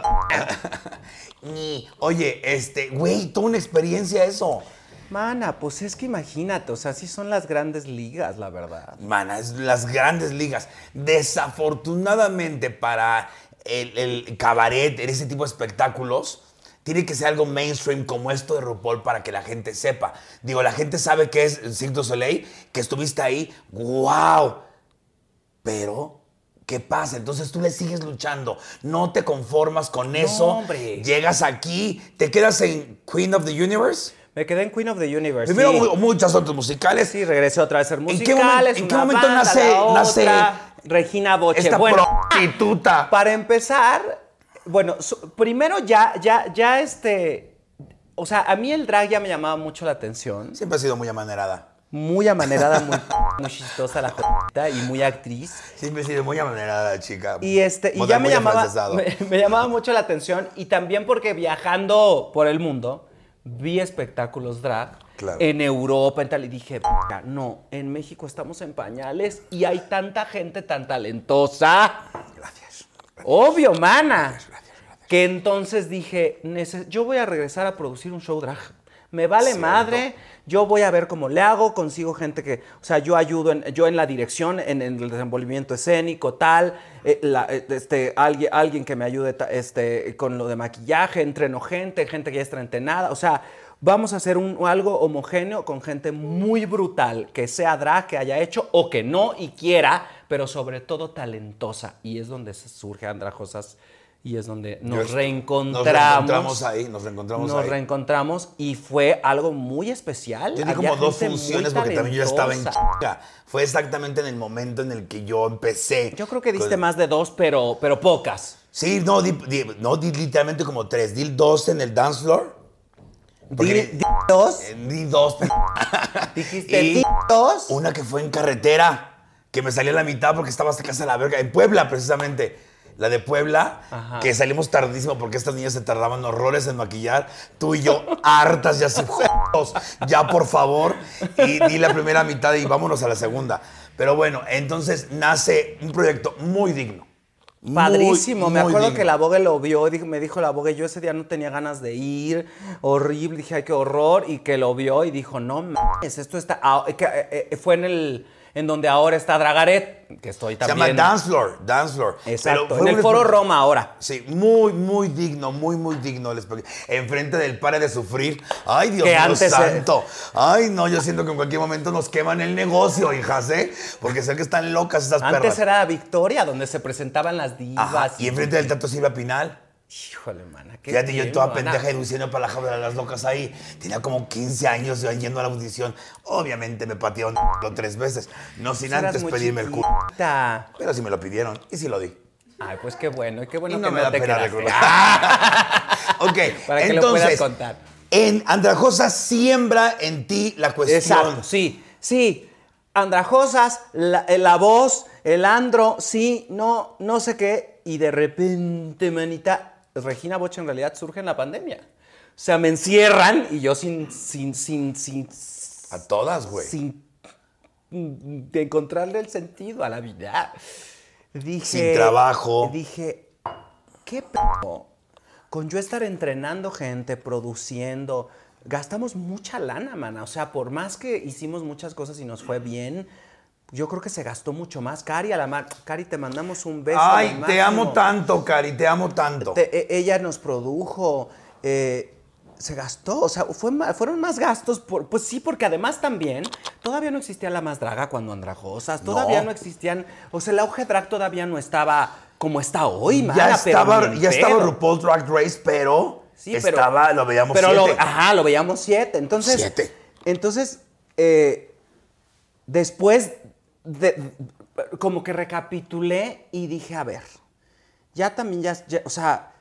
Oye, este, güey, toda una experiencia eso. Mana, pues es que imagínate, o sea, sí son las grandes ligas, la verdad. Mana, es las grandes ligas. Desafortunadamente para el, el cabaret, en ese tipo de espectáculos, tiene que ser algo mainstream como esto de RuPaul para que la gente sepa. Digo, la gente sabe que es Cirque du Soleil, que estuviste ahí, wow. Pero, ¿qué pasa? Entonces tú le sigues luchando, no te conformas con eso. hombre. Llegas aquí, te quedas en Queen of the Universe. Me quedé en Queen of the Universe. Primero sí. mu- muchos otros musicales. Sí, regresé otra vez a ser ¿En qué musicales. momen- en qué momento banda, nace- Regina Boche. Esta bueno, prostituta. para empezar, bueno, primero ya, ya, ya este, o sea, a mí el drag ya me llamaba mucho la atención. Siempre ha sido muy amanerada. Muy amanerada, muy, muy chistosa la jodita y muy actriz. Siempre ha sido muy amanerada, chica. Y este, y ya me llamaba, me llamaba mucho la atención y también porque viajando por el mundo vi espectáculos drag Claro. en Europa en tal y dije, "Verga, no, en México estamos en pañales y hay tanta gente tan talentosa. Gracias. Obvio, mana. Que entonces dije, "Nece- yo voy a regresar a producir un show drag. Me vale Cierto. madre. Yo voy a ver cómo le hago, consigo gente que, o sea, yo ayudo en, yo en la dirección, en, en el desenvolvimiento escénico, tal, eh, la- eh, este, alguien, alguien que me ayude ta- este, con lo de maquillaje, entreno gente, gente que ya está entrenada, o sea, vamos a hacer un, algo homogéneo con gente muy brutal, que sea drag, que haya hecho o que no y quiera, pero sobre todo talentosa. Y es donde surge Andrajosas y es donde nos Yo- reencontramos. Nos reencontramos ahí, nos reencontramos Nos ahí. reencontramos y fue algo muy especial. Yo di como dos funciones porque también yo estaba en chica. Fue exactamente en el momento en el que yo empecé. Yo creo que diste Con- más de dos, pero, pero pocas. Sí, no, di, di- no, di literalmente como tres. Di dos en el dance floor. Di- di dos. Di dos. Dijiste Y di dos. Una que fue en carretera, que me salí a la mitad porque estaba hasta casa de la verga. En Puebla, precisamente. La de Puebla, Ajá. que salimos tardísimo porque estas niñas se tardaban horrores en maquillar. Tú y yo, hartas, ya así, "Jodos, ya por favor. Y di la primera mitad y vámonos a la segunda. Pero bueno, entonces nace un proyecto muy digno. Muy, Padrísimo, me acuerdo digno. que la Vogue lo vio, me dijo la Vogue, yo ese día no tenía ganas de ir, horrible, dije, ay, qué horror, y que lo vio y dijo, no mames, esto está, ah, que, eh, eh, fue en el, en donde ahora está Dragaret, que estoy Se también. llama Dance Floor. Exacto, Pero en fue el Foro Roma ahora. Sí, muy, muy digno, muy, muy digno el espectáculo. Enfrente del pare de sufrir. Ay, Dios mío antes, eh, santo. Ay, no, yo siento que en cualquier momento nos queman el negocio, hijas, ¿eh? Porque sé que están locas esas Antes perras. era Victoria, donde se presentaban las divas. Ajá, Y enfrente del Teatro Silvia Pinal. Híjole, mana, qué Fíjate, yo bien, toda mana. pendeja diciendo para la jaula de las locas ahí. Tenía como 15 años yo yendo a la audición. Obviamente me patearon tres veces. No sin Eras antes pedirme el culo. Pero sí me lo pidieron y sí lo di. Ay, pues qué bueno, y qué bueno y no que me no da te pena ok, Para que lo entonces, puedas contar. En Andrajosa siembra en ti la cuestión. Exacto, sí, sí. Andrajosas, la, eh, la voz, el andro, sí, no, no sé qué. Y de repente, manita, Regina Boche en realidad surge en la pandemia. O sea, me encierran y yo sin, sin, sin, sin, A todas, güey. sin de encontrarle el sentido a la vida. Dije, Sin trabajo. Dije, ¿qué pedo? Con yo estar entrenando gente, produciendo, gastamos mucha lana, mana. O sea, por más que hicimos muchas cosas y nos fue bien, yo creo que se gastó mucho más. Cari, a la mar, Cari, te mandamos un beso. Ay, lo te amo tanto, Cari, te amo tanto. Te- e- ella nos produjo, eh, se gastó, o sea, fue fueron más gastos, por- pues sí, porque además también todavía no existía la más draga cuando Andrajosas, todavía no, No. existían, o sea, el auge drag todavía no estaba como está hoy, ya mana, pero estaba, ya estaba pedo. RuPaul's Drag Race, pero Sí, pero- estaba, lo veíamos pero lo- siete. ajá, lo veíamos siete. Entonces, Siete. entonces eh, después, de, como que recapitulé y dije, a ver, ya también, ya, ya- o sea,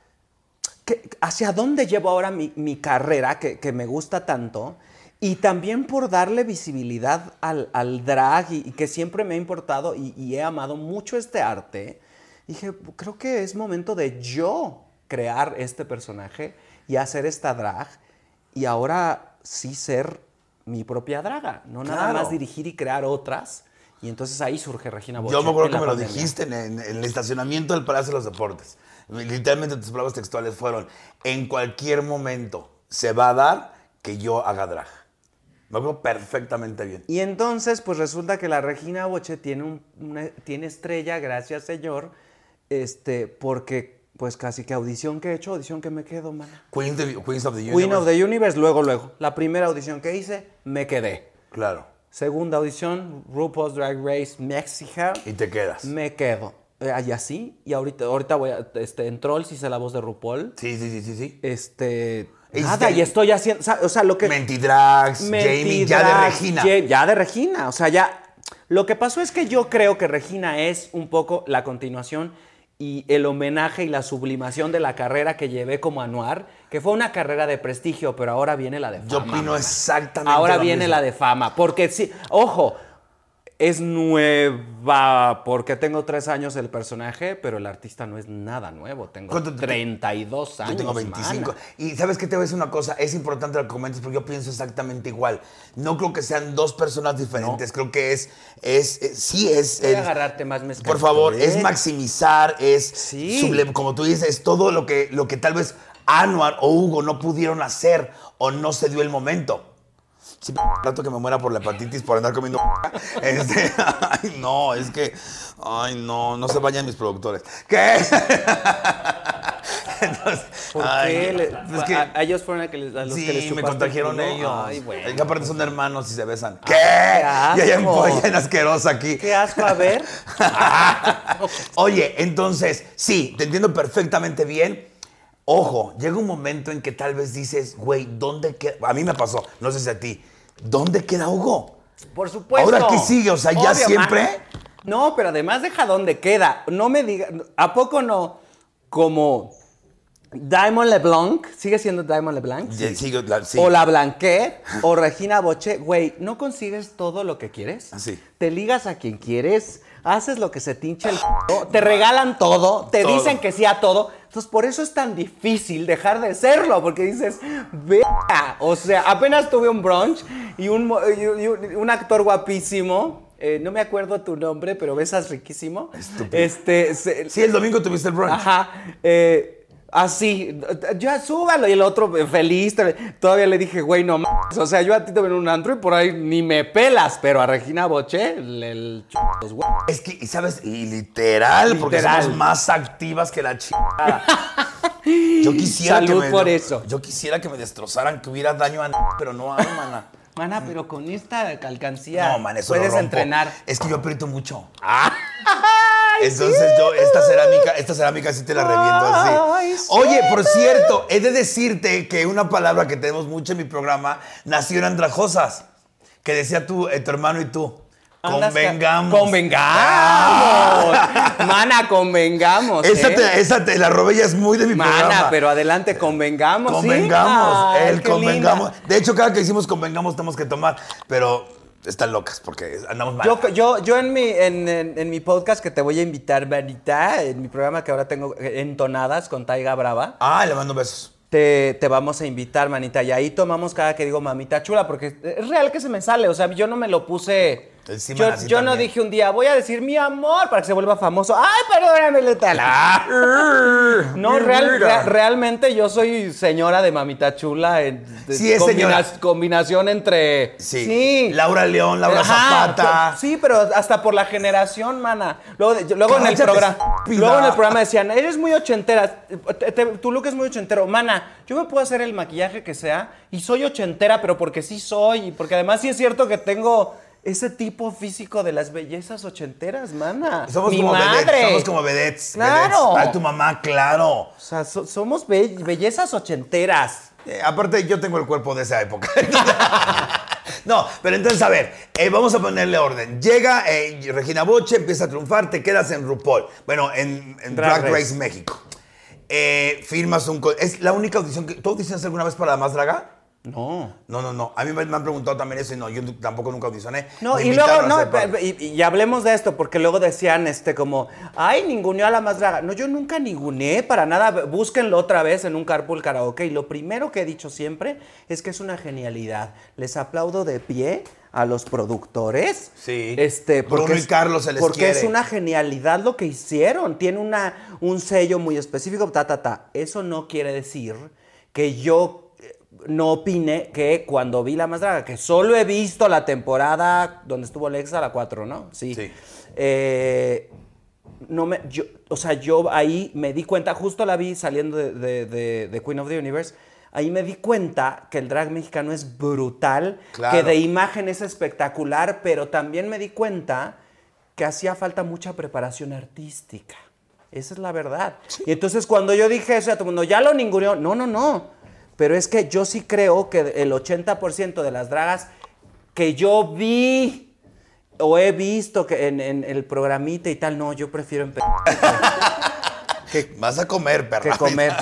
¿qué- ¿hacia dónde llevo ahora mi, mi carrera que, que me gusta tanto? Y también por darle visibilidad al, al drag y, y que siempre me ha importado y, y he amado mucho este arte, dije, creo que es momento de yo crear este personaje y hacer esta drag y ahora sí ser mi propia draga, no nada más dirigir y crear otras. Y entonces ahí surge Regina Boche. Yo me acuerdo que me lo dijiste en, en- en el estacionamiento del Palacio de los Deportes. Literalmente tus palabras textuales fueron, en cualquier momento se va a dar que yo haga drag. Me acuerdo perfectamente bien. Y entonces, pues resulta que la Regina Boche tiene, un- una- tiene estrella, gracias señor, este, porque pues casi que audición que he hecho, audición que me quedo, mana. Queens, de- Queens of the Universe. Queen of the Universe, luego, luego. La primera audición que hice, me quedé. Claro. Segunda audición, RuPaul's Drag Race México, Y te quedas. me quedo. Eh, y así, y ahorita, ahorita voy a, este, en Trolls hice la voz de RuPaul. Sí, sí, sí, sí, sí. Este, nada, y estoy haciendo, o sea, lo que... Mentidrags, Jamie, ya de Regina. Ya de Regina. O sea, ya. Lo que pasó es que yo creo que Regina es un poco la continuación y el homenaje y la sublimación de la carrera que llevé como anuar, que fue una carrera de prestigio, pero ahora viene la de fama. Yo opino exactamente Ahora lo viene mismo. la de fama. Porque sí, ojo, es nueva porque tengo tres años el personaje, pero el artista no es nada nuevo. Tengo ¿Cuánto te- 32 años. Yo tengo 25. mana. Y sabes qué te voy a decir una cosa, es importante lo que comentes porque yo pienso exactamente igual. No creo que sean dos personas diferentes, creo que es, es, es- sí es... Voy a agarrarte más mezcal. por favor, ¿eh? es maximizar, es Sí. suble- como tú dices, es todo lo que, lo que tal vez Anuar o Hugo no pudieron hacer o no se dio el momento. Sí, rato que me muera por la hepatitis por andar comiendo. Este, ay, no, es que. Ay, no, no se vayan mis productores. ¿Qué? Entonces, ¿Por ay, qué? Le- es que- a, a ellos fueron a, que les, a los sí, que les me chupaste contagiaron ellos. Ay, bueno. Es que aparte son hermanos y se besan. ¿Qué? qué Y hay ampolla asquerosa aquí. Qué asco, a ver. Oye, entonces, sí, te entiendo perfectamente bien. Ojo, llega un momento en que tal vez dices, güey, ¿dónde queda? A mí me pasó, no sé si a ti. ¿Dónde queda Hugo? Por supuesto. Ahora, ¿qué sigue? O sea, ¿ya siempre? No, pero además deja dónde queda. No me diga, ¿a poco no? Como Diamond LeBlanc, ¿sigue siendo Diamond LeBlanc? Sí. O la Blanquet, o Regina Boche, güey, ¿no consigues todo lo que quieres? Así. Te ligas a quien quieres, haces lo que se te hincha el p***, te regalan todo, te Todo. dicen que sí a todo. Entonces, por eso es tan difícil dejar de serlo, porque dices, vea, o sea, apenas tuve un brunch y un, y un- y un- un actor guapísimo, eh, no me acuerdo tu nombre, pero besas riquísimo. Estúpido. Este, se- Sí, el domingo tuviste el brunch. Ajá. eh, así, ya súbalo. Y el otro eh, feliz. Todavía le dije, güey, no mames. O sea, yo a ti te veo en un antro y por ahí ni me pelas. Pero a Regina Boche, el ch- los huevos. Es que, y sabes, y literal, porque Literal. somos más activas que la chingada. Yo quisiera que Salud me, por eso. Yo quisiera que me destrozaran, que hubiera daño a pero no a mana. Mana, pero con esta alcancía No, man, eso puedes lo entrenar. Es que yo aprieto mucho. Ay, Entonces yo, esta cerámica, esta cerámica sí te la reviento Ay, así. Oye, por cierto, he de decirte que una palabra que tenemos mucho en mi programa nació en Andrajosas. Que decía tú, eh, tu hermano y tú. Convengamos. Convengamos. Mana, convengamos. Esa, ¿eh? te, esa te la robé ya es muy de mi Mana, programa. pero adelante, convengamos. ¿sí? Convengamos, Ay, el convengamos. linda. De hecho, cada que decimos convengamos tenemos que tomar, pero están locas porque andamos mal. Yo, yo, yo en, mi, en, en- en mi podcast que te voy a invitar, Vanita, en mi programa que ahora tengo eh, entonadas con Taiga Brava, Ah, le mando besos. te, te vamos a invitar, manita. Y ahí tomamos cada que digo mamita chula, porque es real que se me sale. O sea, yo no me lo puse. Yo no dije un día, voy a decir mi amor para que se vuelva famoso. Ay, perdóname, letal. No, real- rea- realmente yo soy señora de mamita chula. en- de- Sí, es señora. Combinación entre. Sí. Laura León, Laura Ajá, Zapata. Sí, pero hasta por la generación, mana. Luego, de- luego en el programa. Luego en el programa decían, eres muy ochentera. te- te- tu look es muy ochentero. Mana, yo me puedo hacer el maquillaje que sea y soy ochentera, pero porque sí soy. Y porque además sí es cierto que tengo ese tipo físico de las bellezas ochenteras, mana. Somos Mi como madre. vedettes. Somos como vedettes. Claro. vedettes. Ay, tu mamá, claro. O sea, so- somos be- bellezas ochenteras. Eh, aparte, yo tengo el cuerpo de esa época. no, pero entonces, a ver, eh, vamos a ponerle orden. Llega eh, Regina Boche, empieza a triunfar, te quedas en RuPaul. Bueno, en, en Drag, Drag Race. Race. México. Firmas un... ¿Es la única audición que... ¿Tú audicionaste alguna vez para La Más Draga? No. No, no, no. A mí me, han preguntado también eso y no, yo tampoco nunca audicioné. No, Me y luego, no, y, y hablemos de esto, porque luego decían, este, como, ay, ninguneó a la más draga. No, yo nunca ninguneé para nada. Búsquenlo otra vez en un carpool karaoke. Y lo primero que he dicho siempre es que es una genialidad. Les aplaudo de pie a los productores. Sí. Este, Bruno porque y es- Carlos se les Porque es una genialidad lo que hicieron. Tiene una, un sello muy específico, ta, ta, ta. Eso no quiere decir que yo no opine que cuando vi La Más Draga, que solo he visto la temporada donde estuvo Alexa, la 4, ¿no? Sí. Sí. Eh, no me, yo, o sea, yo ahí me di cuenta, justo la vi saliendo de, de- de- de Queen of the Universe, ahí me di cuenta que el drag mexicano es brutal, Claro. que de imagen es espectacular, pero también me di cuenta que hacía falta mucha preparación artística. Esa es la verdad. Y entonces cuando yo dije eso, a todo el mundo, ya lo ninguneó. No, no, no. Pero es que yo sí creo que el 80% de las dragas que yo vi o he visto que en, en el programita y tal, no, yo prefiero empe- Vas a comer, perra. que comer.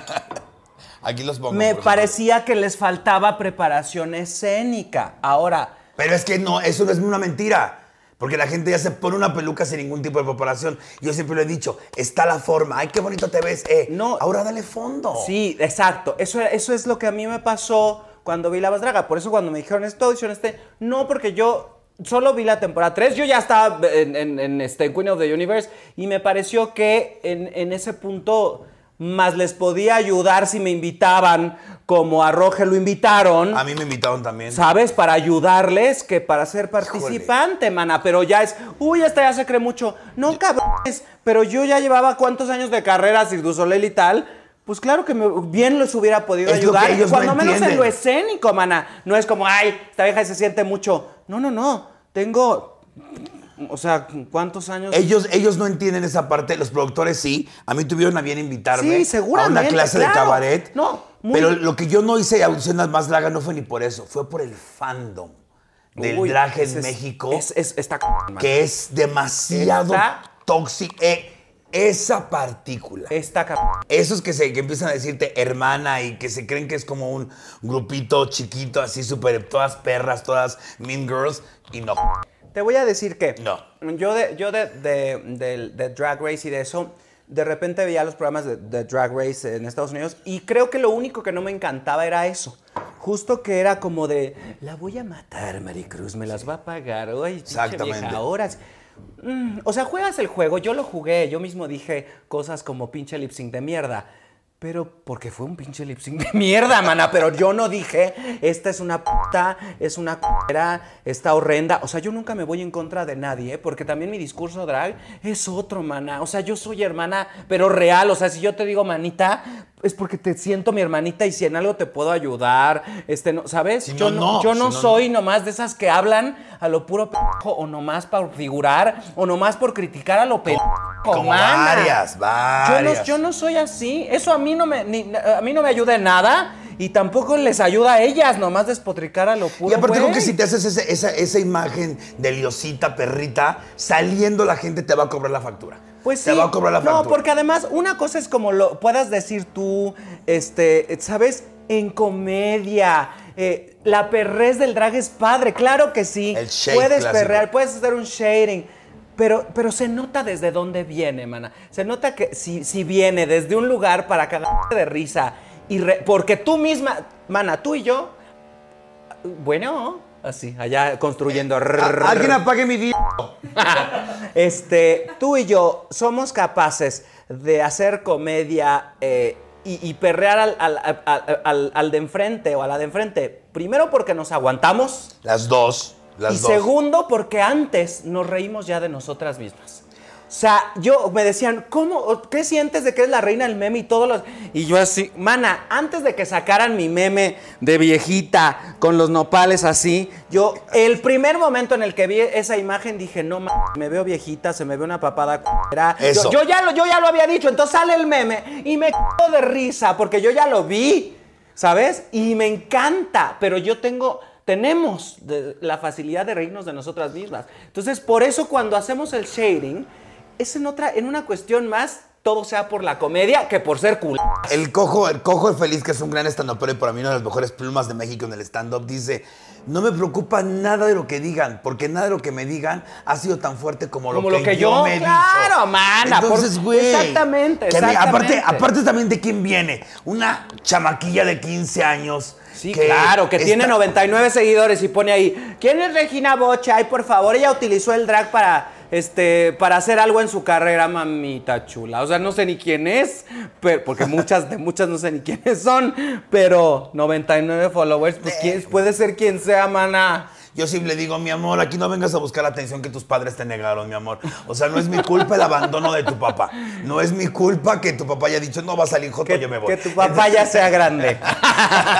Aquí los pongo. Me parecía que les faltaba preparación escénica. Ahora, Pero es que no, eso no es una mentira. Porque la gente ya se pone una peluca sin ningún tipo de preparación. Yo siempre lo he dicho, está la forma. Ay, qué bonito te ves. Eh, No. ahora dale fondo. Sí, exacto. Eso, eso es lo que a mí me pasó cuando vi La Más Draga. Por eso cuando me dijeron esto, audición este, no porque yo solo vi la temporada 3, yo ya estaba en, en- en, este, en Queen of the Universe y me pareció que en, en ese punto más les podía ayudar si me invitaban, como a Roger lo invitaron. A mí me invitaron también. ¿Sabes? Para ayudarles que para ser participante, mana. Pero ya es, uy, esta ya se cree mucho. No, cabrones. Pero yo ya llevaba cuántos años de carrera, Cirque Soleil y tal. Pues claro que me- bien los hubiera podido Es ayudar. ellos no Cuando menos en lo escénico, mana. No es como, ay, esta vieja se siente mucho. No, no, no. Tengo, o sea, ¿cuántos años? Ellos, ellos no entienden esa parte, los productores sí. A mí tuvieron a bien invitarme Sí, seguramente, a una clase de cabaret. No, muy- Pero lo que yo no hice audiciones más largas no fue ni por eso, fue por el fandom del Uy, drag en es- México, Es, es- está que es demasiado tóxico. Eh, esa partícula. Está c- Esos que, se, que empiezan a decirte hermana y que se creen que es como un grupito chiquito, así súper, todas perras, todas mean girls, y no. Te voy a decir que No. yo de, yo de, de- de Drag Race y de eso, de repente veía los programas de, Drag Race en Estados Unidos y creo que lo único que no me encantaba era eso. Justo que era como de, la voy a matar, Maricruz, me las va a pagar. Ay, Exactamente. vieja, horas. Mm, o sea, juegas el juego, yo lo jugué, yo mismo dije cosas como pinche lip sync de mierda. Pero porque fue un pinche lip sync de mierda, mana. Pero yo no dije, esta es una puta, es una era, está horrenda. O sea, yo nunca me voy en contra de nadie, ¿eh? porque también mi discurso drag es otro, mana. O sea, yo soy hermana, pero real. O sea, si yo te digo manita, es porque te siento mi hermanita y si en algo te puedo ayudar, este, no, ¿sabes? Si yo no, no, no. yo Si no no, soy nomás de esas que hablan a lo puro pendejo o nomás para figurar o nomás por criticar a lo pendejo. como mana. varias, Yo varias. no, yo no soy así. Eso a mí no me, ni- a mí no me ayuda en nada y tampoco les ayuda a ellas nomás despotricar a lo puro. Y aparte creo güey. que si te haces ese- esa, esa imagen de liosita, perrita, saliendo la gente te va a cobrar la factura. Pues Te sí. va a cobrar la factura. No, porque además una cosa es como lo puedas decir tú, este, ¿sabes? En comedia. eh, la perrez del drag es padre, claro que sí. El shade puedes clásico. perrear, puedes hacer un shading. Pero, pero se nota desde dónde viene, mana. Se nota que si, si viene desde un lugar para cagarte de risa. Y re- porque tú misma, mana, tú y yo. Bueno, así, allá construyendo. A- Alguien apague mi día. Este, tú y yo somos capaces de hacer comedia eh, y, y perrear al, al- al- al- al de enfrente o a la de enfrente. Primero porque nos aguantamos Las dos. Las y dos. segundo porque antes nos reímos ya de nosotras mismas. O sea, yo me decían, ¿cómo? ¿Qué sientes de que eres la reina del meme y todos los... Y yo así, mana, antes de que sacaran mi meme de viejita con los nopales así, yo, el primer momento en el que vi esa imagen dije, no, ma, me veo viejita, se me ve una papada c***era". Eso. Yo, yo ya lo, yo ya lo había dicho, entonces sale el meme y me cago de risa porque yo ya lo vi, ¿sabes? Y me encanta, pero yo tengo, tenemos de- la facilidad de reírnos de nosotras mismas. Entonces, por eso cuando hacemos el shading, es en otra, en una cuestión más, todo sea por la comedia que por ser cool. El cojo, el cojo de feliz, que es un gran stand-upero y para mí una de las mejores plumas de México en el stand-up, dice: No me preocupa nada de lo que digan, porque nada de lo que me digan ha sido tan fuerte como, Como lo, lo que, que yo, yo, me he claro, dicho. mana, por- Entonces, güey. exactamente, que mí- aparte, exactamente. aparte también de quién viene. Una chamaquilla de 15 años. Sí, claro, que tiene está- 99 seguidores y pone ahí, ¿quién es Regina Bocha? Ay, por favor, ella utilizó el drag para, este, para hacer algo en su carrera, mamita chula. O sea, no sé ni quién es, pero, porque muchas de muchas no sé ni quiénes son, pero 99 followers, pues ¿quién- puede ser quien sea, mana. Yo sí le digo, mi amor, aquí no vengas a buscar la atención que tus padres te negaron, mi amor. O sea, no es mi culpa el abandono de tu papá. No es mi culpa que tu papá haya dicho, no va a salir joto, Que, yo me voy. que tu papá ya sea grande.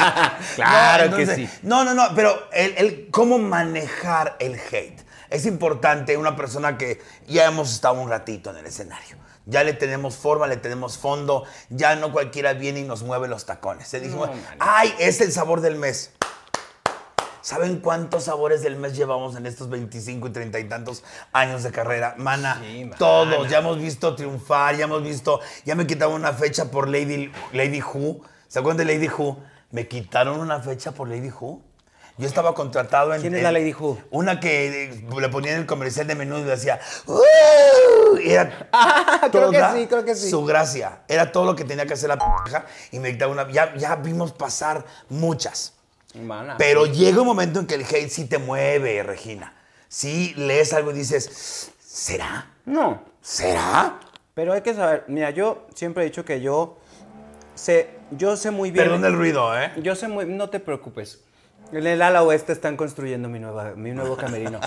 claro No, que entonces, sí. No, no, no, pero el, el cómo manejar el hate. Es importante una persona que ya hemos estado un ratito en el escenario. Ya le tenemos forma, le tenemos fondo. Ya no cualquiera viene y nos mueve los tacones. Se dijimos, No, ay, es el sabor del mes. ¿Saben cuántos sabores del mes llevamos en estos 25 y 30 y tantos años de carrera? Mana, Sí, mana. todos. Ya hemos visto triunfar, ya hemos visto. Ya me quitaron una fecha por Lady, Lady Who. ¿Se acuerdan de Lady Who? Me quitaron una fecha por Lady Who. Yo estaba contratado en. ¿Quién es la Lady Who? Una que eh, le ponían en el comercial de menú y decía. "Uh", y Era Ah, creo que sí, creo que sí. Su gracia. Era todo lo que tenía que hacer la p y me quitaba una. Ya, ya vimos pasar muchas. Mana. Pero llega un momento en que el hate sí te mueve, Regina. Sí lees algo y dices, ¿será? No. ¿Será? Pero hay que saber, mira, yo siempre he dicho que yo sé, yo sé muy bien. Perdón el ruido, ¿eh? Yo sé muy, no te preocupes. En el ala oeste están construyendo mi, nueva, mi nuevo camerino.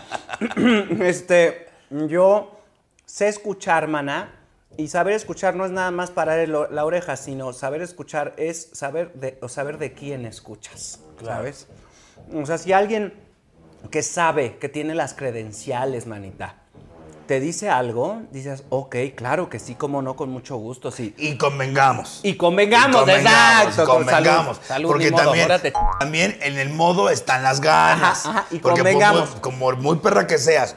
este, yo sé escuchar, mana, y saber escuchar no es nada más parar el la oreja, sino saber escuchar es saber de, o saber de quién escuchas, ¿sabes? O sea, si alguien que sabe, que tiene las credenciales, manita, te dice algo, dices, ok, claro que sí, como no, con mucho gusto, sí. Y convengamos. Y convengamos, Y convengamos, exacto. con convengamos. salud, salud, porque modo, también, órate. también en el modo están las ganas. Ajá, ajá, y porque convengamos. muy- como muy perra que seas,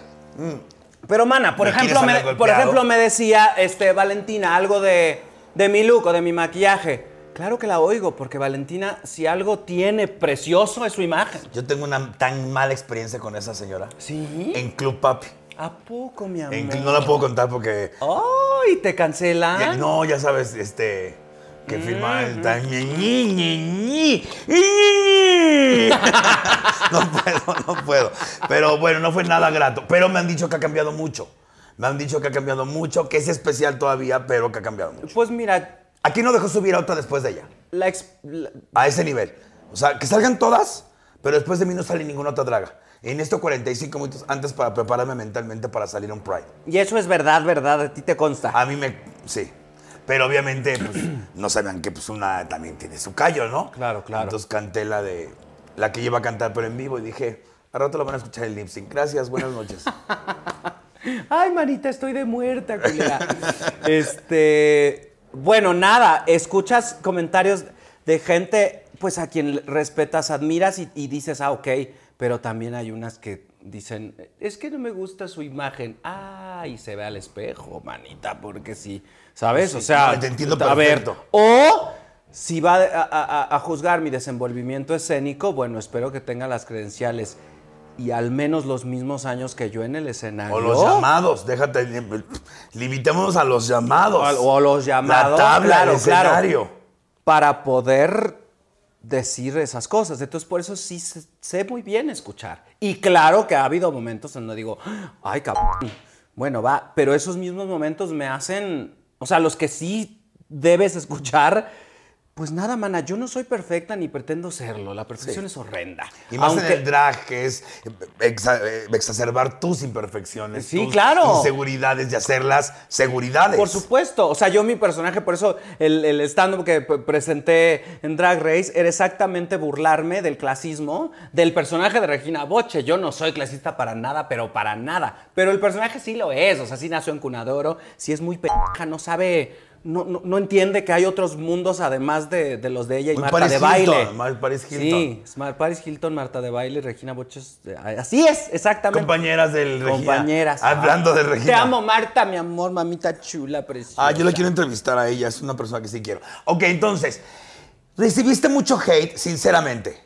Pero, mana, por ¿Me ejemplo, me, por ejemplo, me decía este, Valentina algo de, de mi look o de mi maquillaje. Claro que la oigo, porque Valentina, si algo tiene precioso, es su imagen. yo tengo una tan mala experiencia con esa señora. ¿Sí? En Club Papi. ¿A poco, mi amor? En no la puedo contar porque. ¡Ay! ¿Te cancelan? no, ya sabes, este. Que firma el tan. ñi, ñi, ñi, ñi. no puedo, no puedo. Pero bueno, no fue nada grato. Pero me han dicho que ha cambiado mucho. Me han dicho que ha cambiado mucho, que es especial todavía, pero que ha cambiado mucho. Pues mira, Aquí no dejó subir a otra después de ella. la, ex- la- A ese nivel. O sea, que salgan todas, pero después de mí no sale ninguna otra draga. En esto 45 minutos antes para prepararme mentalmente para salir a un Pride. Y eso es verdad, verdad, a ti te consta. A mí me... Sí. Pero obviamente, pues, no sabían que pues una también tiene su callo, ¿no? Claro, claro. Entonces canté la de... La que iba a cantar, pero en vivo, y dije, a rato la van a escuchar en lip sync. Gracias, buenas noches. Ay, manita, estoy de muerta, culera. este. Bueno, nada, escuchas comentarios de gente, pues a quien respetas, admiras y, y dices, ah, ok, pero también hay unas que dicen, es que no me gusta su imagen. Ah, y se ve al espejo, manita, porque sí, ¿sabes? Sí, o sea, no, te entiendo a ver, o si va a, a- a juzgar mi desenvolvimiento escénico, bueno, espero que tenga las credenciales y al menos los mismos años que yo en el escenario. O los llamados, déjate... Limitémonos a los llamados. O, los llamados. La tabla, claro, el claro, escenario. para poder decir esas cosas. Entonces, por eso sí sé, muy bien escuchar. Y claro que ha habido momentos en donde digo, ay, cabrón. Bueno, va, pero esos mismos momentos me hacen, o sea, los que sí debes escuchar, pues nada, mana, yo no soy perfecta ni pretendo serlo. La perfección es horrenda. Y más Aunque- en el drag, que es exa- eh, exacerbar tus imperfecciones. Sí, tus claro. Inseguridades y hacerlas seguridades. Por supuesto, o sea, yo mi personaje, por eso el, el stand-up que p- presenté en Drag Race era exactamente burlarme del clasismo del personaje de Regina Boche. Yo no soy clasista para nada, pero para nada. Pero el personaje sí lo es, o sea, sí nació en Cunadoro, sí es muy pendeja, no sabe, no, no, no entiende que hay otros mundos además de, de los de ella y Muy Marta Paris de baile. Hilton, Mar- Paris Hilton. Sí, Mar- Paris Hilton, Marta de baile, Regina Boche. es- Así es, exactamente. Compañeras del Regina. Compañeras. Hablando de Regina. Te amo, Marta, mi amor, mamita chula, preciosa. Ah, yo la quiero entrevistar a ella, es una persona que sí quiero. Ok, entonces, recibiste mucho hate, sinceramente.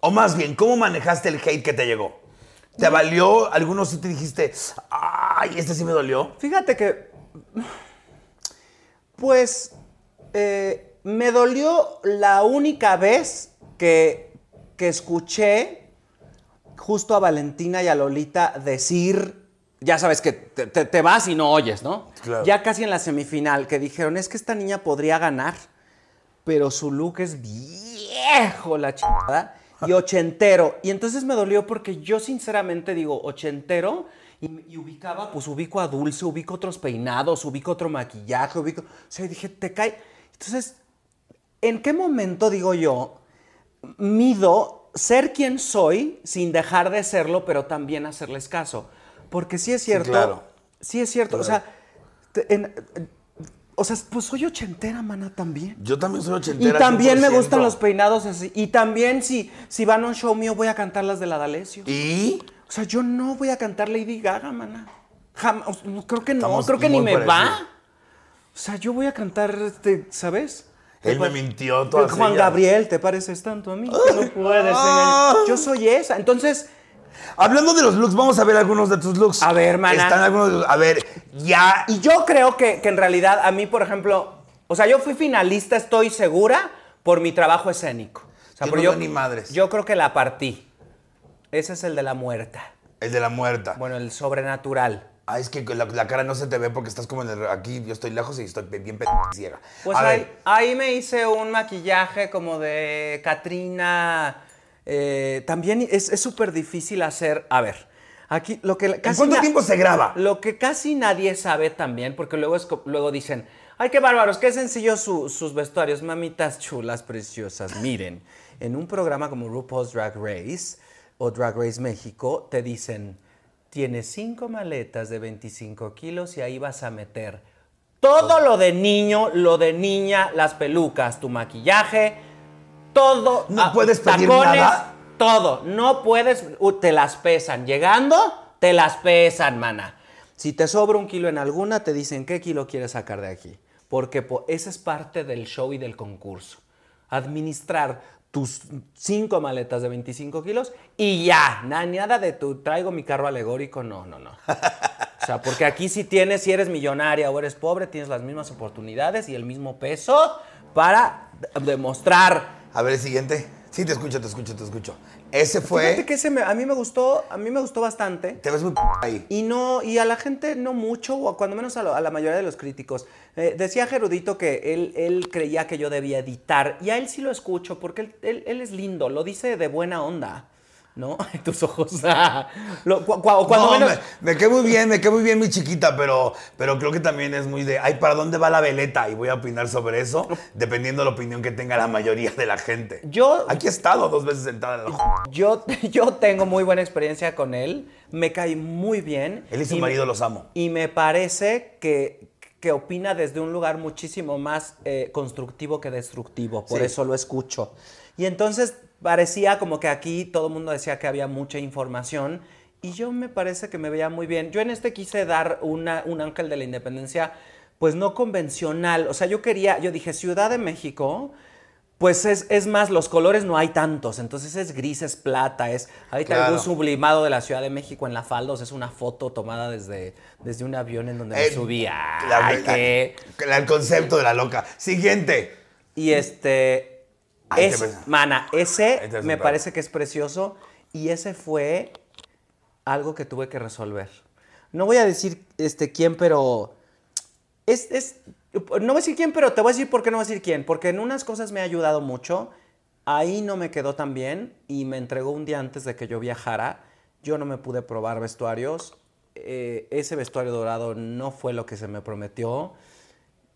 O más bien, ¿cómo manejaste el hate que te llegó? ¿Te valió? Algunos sí te dijiste, ay, este sí me dolió. Fíjate que. Pues. eh, me dolió la única vez que, que escuché justo a Valentina y a Lolita decir. Ya sabes que te, te- te vas y no oyes, ¿no? Claro. Ya casi en la semifinal, que dijeron, es que esta niña podría ganar, pero su look es viejo, la chingada, y ochentero. Y entonces me dolió porque yo sinceramente digo, ochentero, y, y ubicaba, pues ubico a Dulce, ubico otros peinados, ubico otro maquillaje, ubico... O sea, y dije, te cae... Entonces, ¿en qué momento digo yo, mido ser quien soy sin dejar de serlo, pero también hacerles caso? Porque sí es cierto, claro. sí es cierto, o sea, te- en- en- o sea, pues soy ochentera, mana, también. Yo también soy Y ochentera. también me 100%. gustan los peinados así. Y también si, si van a un show mío voy a cantar las de la D'Alessio. ¿Y? O sea, yo no voy a cantar Lady Gaga, mana. Creo que no, Estamos creo que ni me va. O sea, yo voy a cantar, este, ¿sabes? Él me mintió todas Juan ellas. Gabriel, ¿te pareces tanto a mí? Que no puedes. Yo soy esa. Entonces, Hablando de los looks, vamos a ver algunos de tus looks. A ver, mana. Están algunos de los- A ver, ya. Y yo creo que, que en realidad a mí, por ejemplo, o sea, yo fui finalista, estoy segura, por mi trabajo escénico. O sea, Yo pero no veo ni madres. Yo creo que la partí. Ese es el de la muerta. El de la muerta. Bueno, el sobrenatural. Ah, es que la, la cara no se te ve porque estás como en el, aquí, yo estoy lejos y estoy bien ciega. Pues A ahí, ver, ahí me hice un maquillaje como de Katrina. eh, también es súper difícil hacer. A ver, aquí lo que ¿en casi cuánto na- tiempo se graba? Lo que casi nadie sabe también, porque luego, es, luego dicen, ay, qué bárbaros, qué sencillo su- sus vestuarios, mamitas chulas, preciosas. Miren, en un programa como RuPaul's Drag Race o Drag Race México, te dicen, tienes cinco maletas de 25 kilos y ahí vas a meter todo lo de niño, lo de niña, las pelucas, tu maquillaje, todo. ¿No ah, puedes pedir tacones, nada? Todo. No puedes, uh, te las pesan. Llegando, te las pesan, mana. Si te sobra un kilo en alguna, te dicen qué kilo quieres sacar de aquí. Porque po- esa es parte del show y del concurso. Administrar tus cinco maletas de 25 kilos y ya. Na- Nada de tu traigo mi carro alegórico. No, no, no. O sea, porque aquí si tienes, si eres millonaria o eres pobre, tienes las mismas oportunidades y el mismo peso para de- demostrar A ver, el siguiente. Sí, te escucho, te escucho, te escucho. Ese fue. Fíjate que ese me- a mí me gustó, a mí me gustó bastante. Te ves muy ahí. Y no, y a la gente no mucho, o cuando menos a, lo- a la mayoría de los críticos. Eh, decía Gerudito que él, él creía que yo debía editar, y a él sí lo escucho, porque él, él- él es lindo, lo dice de buena onda, ¿no? Ay, tus ojos. ah. Lo- cu- cu- cuando No, menos. me, me quedé muy bien, me quedé muy bien mi chiquita, pero, pero creo que también es muy de, ay, ¿para dónde va la veleta? Y voy a opinar sobre eso, dependiendo de la opinión que tenga la mayoría de la gente. Yo- Aquí he estado dos veces sentada en la... Yo, yo tengo muy buena experiencia con él, me cae muy bien. Él y su marido los amo. Y me parece que, que opina desde un lugar muchísimo más eh, constructivo que destructivo, por Sí. eso lo escucho. Y entonces parecía como que aquí todo el mundo decía que había mucha información y yo me parece que me veía muy bien. Yo en este quise dar una, un ángel de la independencia, pues no convencional. O sea, yo quería, yo dije, Ciudad de México, pues es, es más, los colores no hay tantos, entonces es gris, es plata, es ahorita Claro. algún sublimado de la Ciudad de México en la falda, o sea, es una foto tomada desde, desde un avión en donde me Eh, subí. la- Ay, la- la- el concepto de la loca. Siguiente. Y este, es, ves. mana, ese me parece que es precioso y ese fue algo que tuve que resolver. No voy a decir este quién, pero es, es- no voy a decir quién, pero te voy a decir por qué no voy a decir quién, porque en unas cosas me ha ayudado mucho. Ahí no me quedó tan bien y me entregó un día antes de que yo viajara. Yo no me pude probar vestuarios. Eh, ese vestuario dorado no fue lo que se me prometió.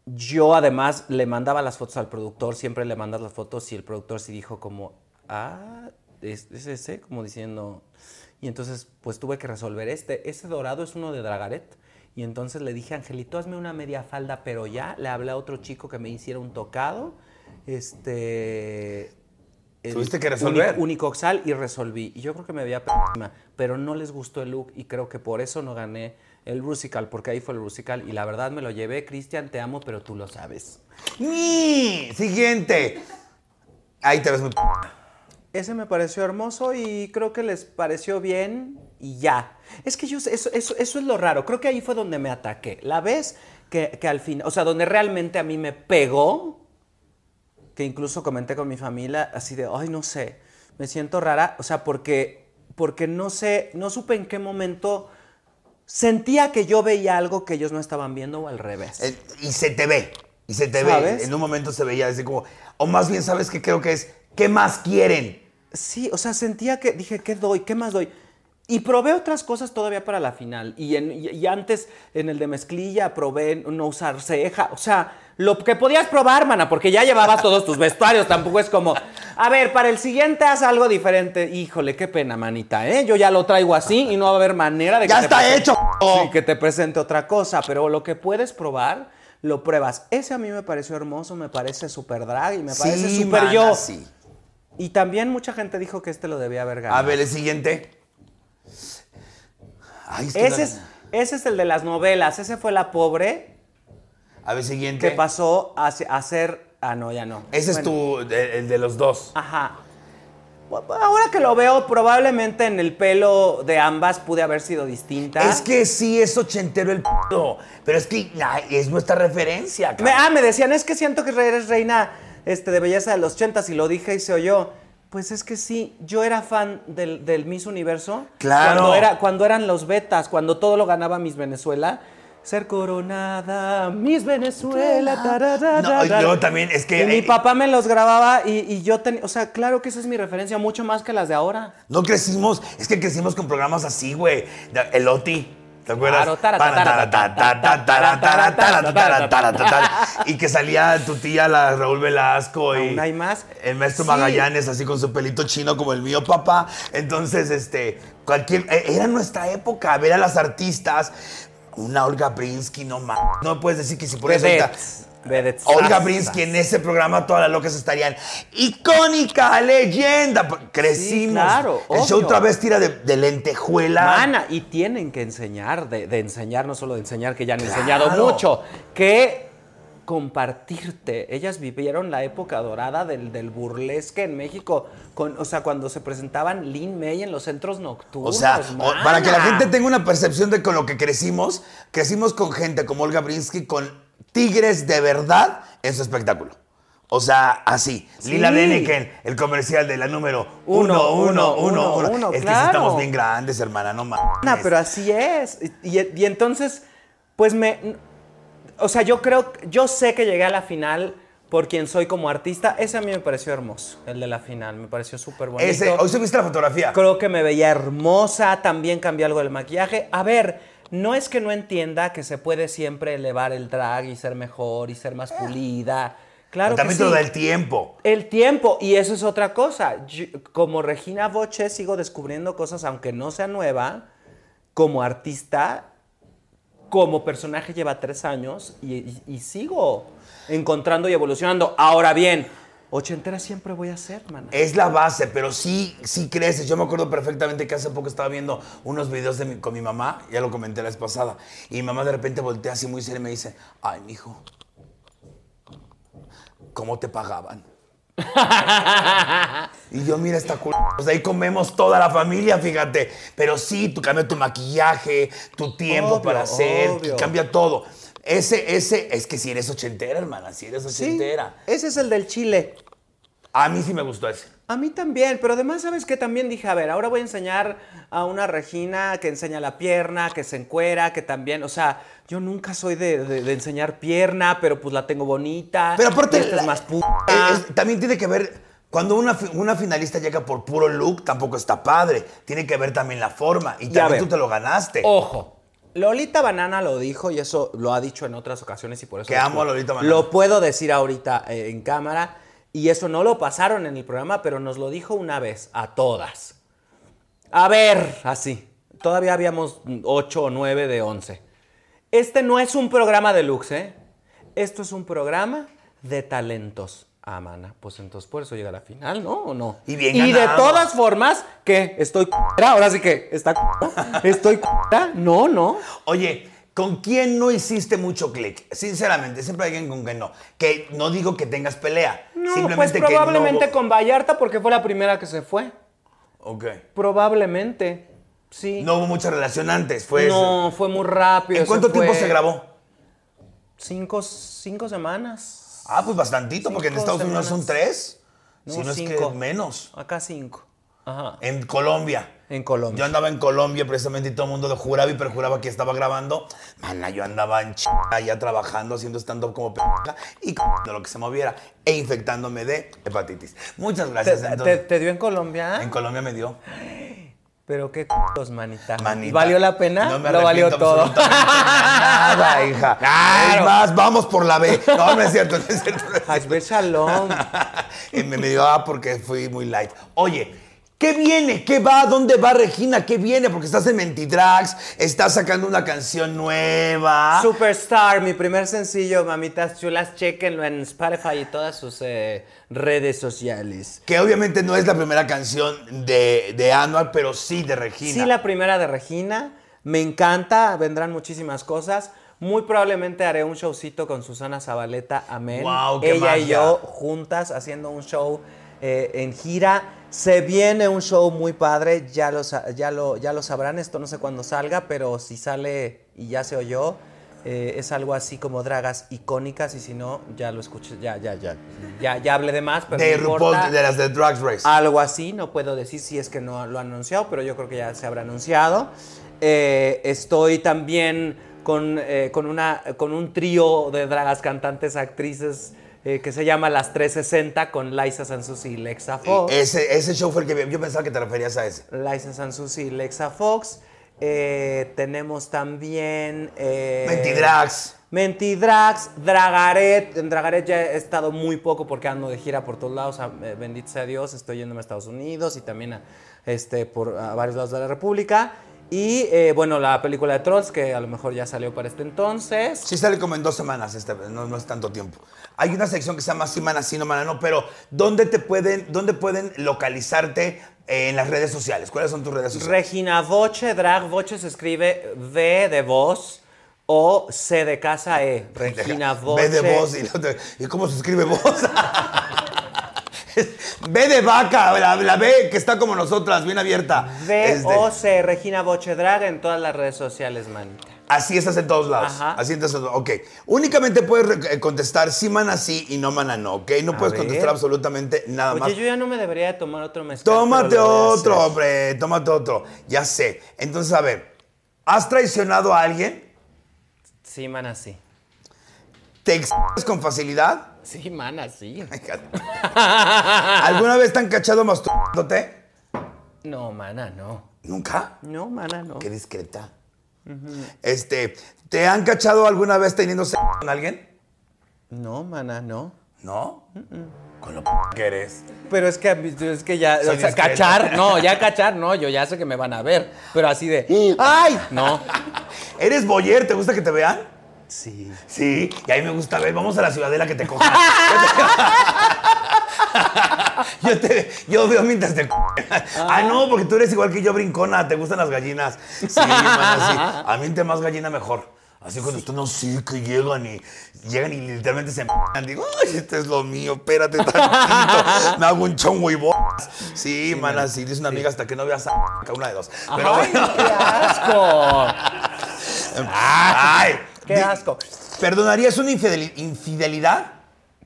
Yo además le mandaba las fotos al productor, siempre le mandas las fotos y el productor sí dijo como, ah, es, es ese, como diciendo... Y entonces pues tuve que resolver este. Ese dorado es uno de Dragaret. Y entonces le dije, Angelito, hazme una media falda, pero ya. Le hablé a otro chico que me hiciera un tocado. Este... Tuviste que resolver. uni- Unicoxal y resolví. Y yo creo que me veía pero no les gustó el look y creo que por eso no gané el Rusical, porque ahí fue el Rusical y la verdad me lo llevé. Cristian, te amo, pero tú lo sabes. ¡Ni! Siguiente. Ahí te ves muy... Ese me pareció hermoso y creo que les pareció bien y ya. Es que yo, eso, eso, eso es lo raro. Creo que ahí fue donde me ataqué. La vez que, que al fin, o sea, donde realmente a mí me pegó, que incluso comenté con mi familia, así de, ay, no sé, me siento rara, o sea, porque, porque no sé, no supe en qué momento sentía que yo veía algo que ellos no estaban viendo o al revés. Eh, y se te ve. Y se te ¿Sabes? ve. En un momento se veía así como... O más bien, ¿sabes qué creo que es? ¿Qué más quieren? Sí, o sea, sentía que dije, ¿qué doy? ¿Qué más doy? Y probé otras cosas todavía para la final. Y, en- y- y antes, en el de mezclilla, probé no usar ceja. O sea, lo que podías probar, mana, porque ya llevabas todos tus vestuarios. Tampoco es como, a ver, para el siguiente haz algo diferente. Híjole, qué pena, manita, ¿eh? Yo ya lo traigo así y no va a haber manera de que ¡Ya te está presente- hecho! Sí, que te presente otra cosa. Pero lo que puedes probar, lo pruebas. Ese a mí me pareció hermoso, me parece súper drag y me parece súper yo. sí. Y también mucha gente dijo que este lo debía haber ganado. A ver, el siguiente. Ay, es que ese, es, ese es el de las novelas. Ese fue la pobre A ver, siguiente. que pasó a, se- a ser. Ah, no, ya no. Ese es tu, el, el de los dos. Ajá. Ahora que lo veo, probablemente en el pelo de ambas pude haber sido distinta. Es que sí es ochentero el p***, pero es que ay, es nuestra referencia, Me- ah, me decían, es que siento que eres reina este, de belleza de los ochentas y lo dije y se oyó. Pues es que sí, yo era fan del, del Miss Universo. Claro. Cuando, era, cuando eran los betas, cuando todo lo ganaba Miss Venezuela. Ser coronada, Miss Venezuela. tarara, No, yo también, es que, Y mi eh, papá me los grababa y, y yo tenía. O sea, claro que esa es mi referencia, mucho más que las de ahora. No crecimos, es que crecimos con programas así, güey. El Oti. ¿Te acuerdas? Y que salía tu tía, la Raúl Velasco y hay más? el maestro Magallanes, así con su pelito chino como el mío, papá. Entonces, este, cualquier, era nuestra época, ver a las artistas, una Olga Brinsky, no más. No puedes decir que si por eso Olga Brinsky en ese programa, todas las locas estarían. Icónica, leyenda. Crecimos. claro, El show obvio. travesti era de, de lentejuela. Mana, y tienen que enseñar, de, de enseñar, no solo de enseñar, que ya han Claro. enseñado mucho, que compartirte. Ellas vivieron la época dorada del, del burlesque en México, con, o sea, cuando se presentaban Lin May en los centros O nocturnos. sea, o- para que la gente tenga una percepción de con lo que crecimos, crecimos con gente como Olga Brinsky, con tigres de verdad en su espectáculo. O sea, así. Sí. Lila Deniken, el comercial de la número Uno, 1, 1, uno, 1, uno, 1. Es que sí estamos bien grandes, hermana, no mames. Mana, pero así es. Y, y- y entonces, pues me. O sea, yo creo, yo sé que llegué a la final por quien soy como artista. Ese a mí me pareció hermoso, el de la final. Me pareció súper bonito. Ese, hoy subiste la fotografía. Creo que me veía hermosa, también cambió algo del maquillaje. A ver, no es que no entienda que se puede siempre elevar el drag y ser mejor y ser más pulida. Claro También que sí. da el tiempo. El tiempo, y eso es otra cosa. Yo- como Regina Boche sigo descubriendo cosas, aunque no sea nueva, como artista, como personaje lleva tres años y, y- y sigo encontrando y evolucionando. Ahora bien, ochentera siempre voy a ser, man. Es la base, pero sí, sí creces. Yo me acuerdo perfectamente que hace poco estaba viendo unos videos de mi- con mi mamá, ya lo comenté la vez pasada, y mi mamá de repente voltea así muy seria y me dice, ay, mijo, ¿cómo te pagaban? y yo, mira esta culo. Pues ahí comemos toda la familia, fíjate. Pero sí, tú cambia tu maquillaje, tu tiempo Obvio, para hacer, obvio. cambia todo. Ese, ese, es que si eres ochentera, hermana, si eres Sí, ochentera. ese es el del chile. A mí sí me gustó ese. A mí también, pero además, ¿sabes qué? También dije, a ver, ahora voy a enseñar a una Regina que enseña la pierna, que se encuera, que también, o sea, yo nunca soy de, de- de enseñar pierna, pero pues la tengo bonita. Pero aparte, esta la- es más puta. es- también tiene que ver, cuando una, una finalista llega por puro look, tampoco está padre. Tiene que ver también la forma. Y Ya también tú te lo ganaste. Ojo. Lolita Banana lo dijo y eso lo ha dicho en otras ocasiones y por eso Que lo amo a puedo- Lolita Banana. Lo puedo decir ahorita eh, en cámara y eso no lo pasaron en el programa, pero nos lo dijo una vez a todas. A ver, así. Todavía habíamos 8 o 9 de 11. Este no es un programa de lux, ¿eh? Esto es un programa de talentos. Ah, mana, pues entonces por eso llega a la final, ¿no? ¿O no? Y bien Y de todas formas, ¿qué? ¿Estoy c***era? Ahora sí que, ¿está c***era? ¿Estoy c***era? No, no. Oye, ¿con quién no hiciste mucho clic? Sinceramente, siempre hay alguien con que no. Que no digo que tengas pelea. No, pues simplemente que probablemente no... con Vallarta porque fue la primera que se fue. Ok. Probablemente, sí. No hubo mucha relación antes. Fue No, fue muy rápido. ¿En cuánto tiempo se grabó? Cinco, cinco semanas. Ah, pues bastantito, porque en Estados Unidos son tres. si no es cinco. que menos. Acá cinco. Ajá. En Colombia. En Colombia. Yo andaba en Colombia precisamente y todo el mundo lo juraba y perjuraba que estaba grabando. Mana, yo andaba en ch... allá trabajando, haciendo stand-up como p y de lo que se moviera e infectándome de hepatitis. Muchas ¿Te, gracias. te- entonces. te dio en Colombia? En Colombia me dio. Pero qué c***os, manita. Manita. ¿Valió la pena? No me Lo valió todo. Nada, hija. Claro. Es más, vamos por la B. No, no es cierto, no es cierto. no es Hasber Shalom. Y me, me dio ah, porque fui muy light. Oye, ¿qué viene? ¿Qué va? ¿Dónde va Regina? ¿Qué viene? Porque estás en Mentidrags, estás sacando una canción nueva. Superstar, mi primer sencillo, mamitas chulas, chequenlo en Spotify y todas sus eh, redes sociales. Que obviamente no es la primera canción de, de Anual, pero sí de Regina. Sí, la primera de Regina. Me encanta, vendrán muchísimas cosas. Muy probablemente haré un showcito con Susana Zabaleta, amén. Guau, qué Ella y yo juntas haciendo un show eh, en gira. Se viene un show muy padre, ya lo, ya, lo, ya lo sabrán, esto no sé cuándo salga, pero si sale y ya se oyó, eh, es algo así como dragas icónicas y si no, ya lo escuché, ya, ya, ya, ya, ya hablé de más, pero De no RuPaul, importa. de las de Drag Race. Algo así, no puedo decir si es que no lo han anunciado, pero yo creo que ya se habrá anunciado. Eh, estoy también con, eh, con, una, con un trío de dragas cantantes, actrices eh, que se llama Las 360 con Liza Sansusi y Lexa Fox. Ese, ese show fue el que yo pensaba que te referías a ese. Liza Sansusi y Lexa Fox. Eh, tenemos también... Eh, Mentidrags. Mentidrags, Dragaret. En Dragaret ya he estado muy poco porque ando de gira por todos lados. eh, Bendito sea Dios, estoy yéndome a Estados Unidos y también a, este, por a varios lados de la República. Y eh, bueno, la película de Trolls, que a lo mejor ya salió para este entonces. Sí sale como en dos semanas, este, no, no es tanto tiempo. Hay una sección que se llama Sí, mana, sí, no, mana, no, pero ¿dónde te pueden, dónde pueden localizarte eh, en las redes sociales? ¿Cuáles son tus redes sociales? Regina Voce, Drag Voce se escribe V de voz o C de casa E. Regina Voce. Ve de voz y, la otra- ¿y cómo se escribe voz? Ve de vaca, la, la B que está como nosotras, bien abierta. V Este, o C, Regina Voce Drag en todas las redes sociales, manita. Así estás en todos lados. Ajá. Así estás en- Ok. Únicamente puedes eh, contestar sí, mana, sí y no, mana, no. ¿Ok? No A puedes ver. contestar absolutamente nada más. Oye, yo ya no me debería de tomar otro mezcal. Tómate otro, hombre. Tómate otro. Ya sé. Entonces, a ver. ¿Has traicionado a alguien? Sí, mana, sí. ¿Te exhibes con facilidad? Sí, mana, sí. ¿Alguna vez te han cachado masturbándote? No, mana, no. ¿Nunca? No, mana, no. Qué discreta. Este, ¿te han cachado alguna vez teniendo sexo con alguien? No, mana, no. ¿No? Con lo p que eres. Pero es que, es que ya, o sea, cachar, no, ya cachar, no, yo ya sé que me van a ver, pero así de, ¡ay! No. ¿Eres boyer? ¿Te gusta que te vean? Sí. Sí, y a mí me gusta ver. Vamos a la ciudadela que te cojan. yo, te, yo veo mientras te cogen. Ah, no, porque tú eres igual que yo, brincona. Te gustan las gallinas. Sí, mana, sí. A mí entre más gallina mejor. Así cuando están así, que llegan y llegan y literalmente se m***an. Digo, ay, este es lo mío, espérate tantito. Me hago un chongo y bolas. Sí, mana, sí. Dice una amiga hasta que no veas a una de dos. Pero ¡Ay, bueno. qué asco! Ay, ¡Qué asco! ¿Perdonarías una infideli- infidelidad?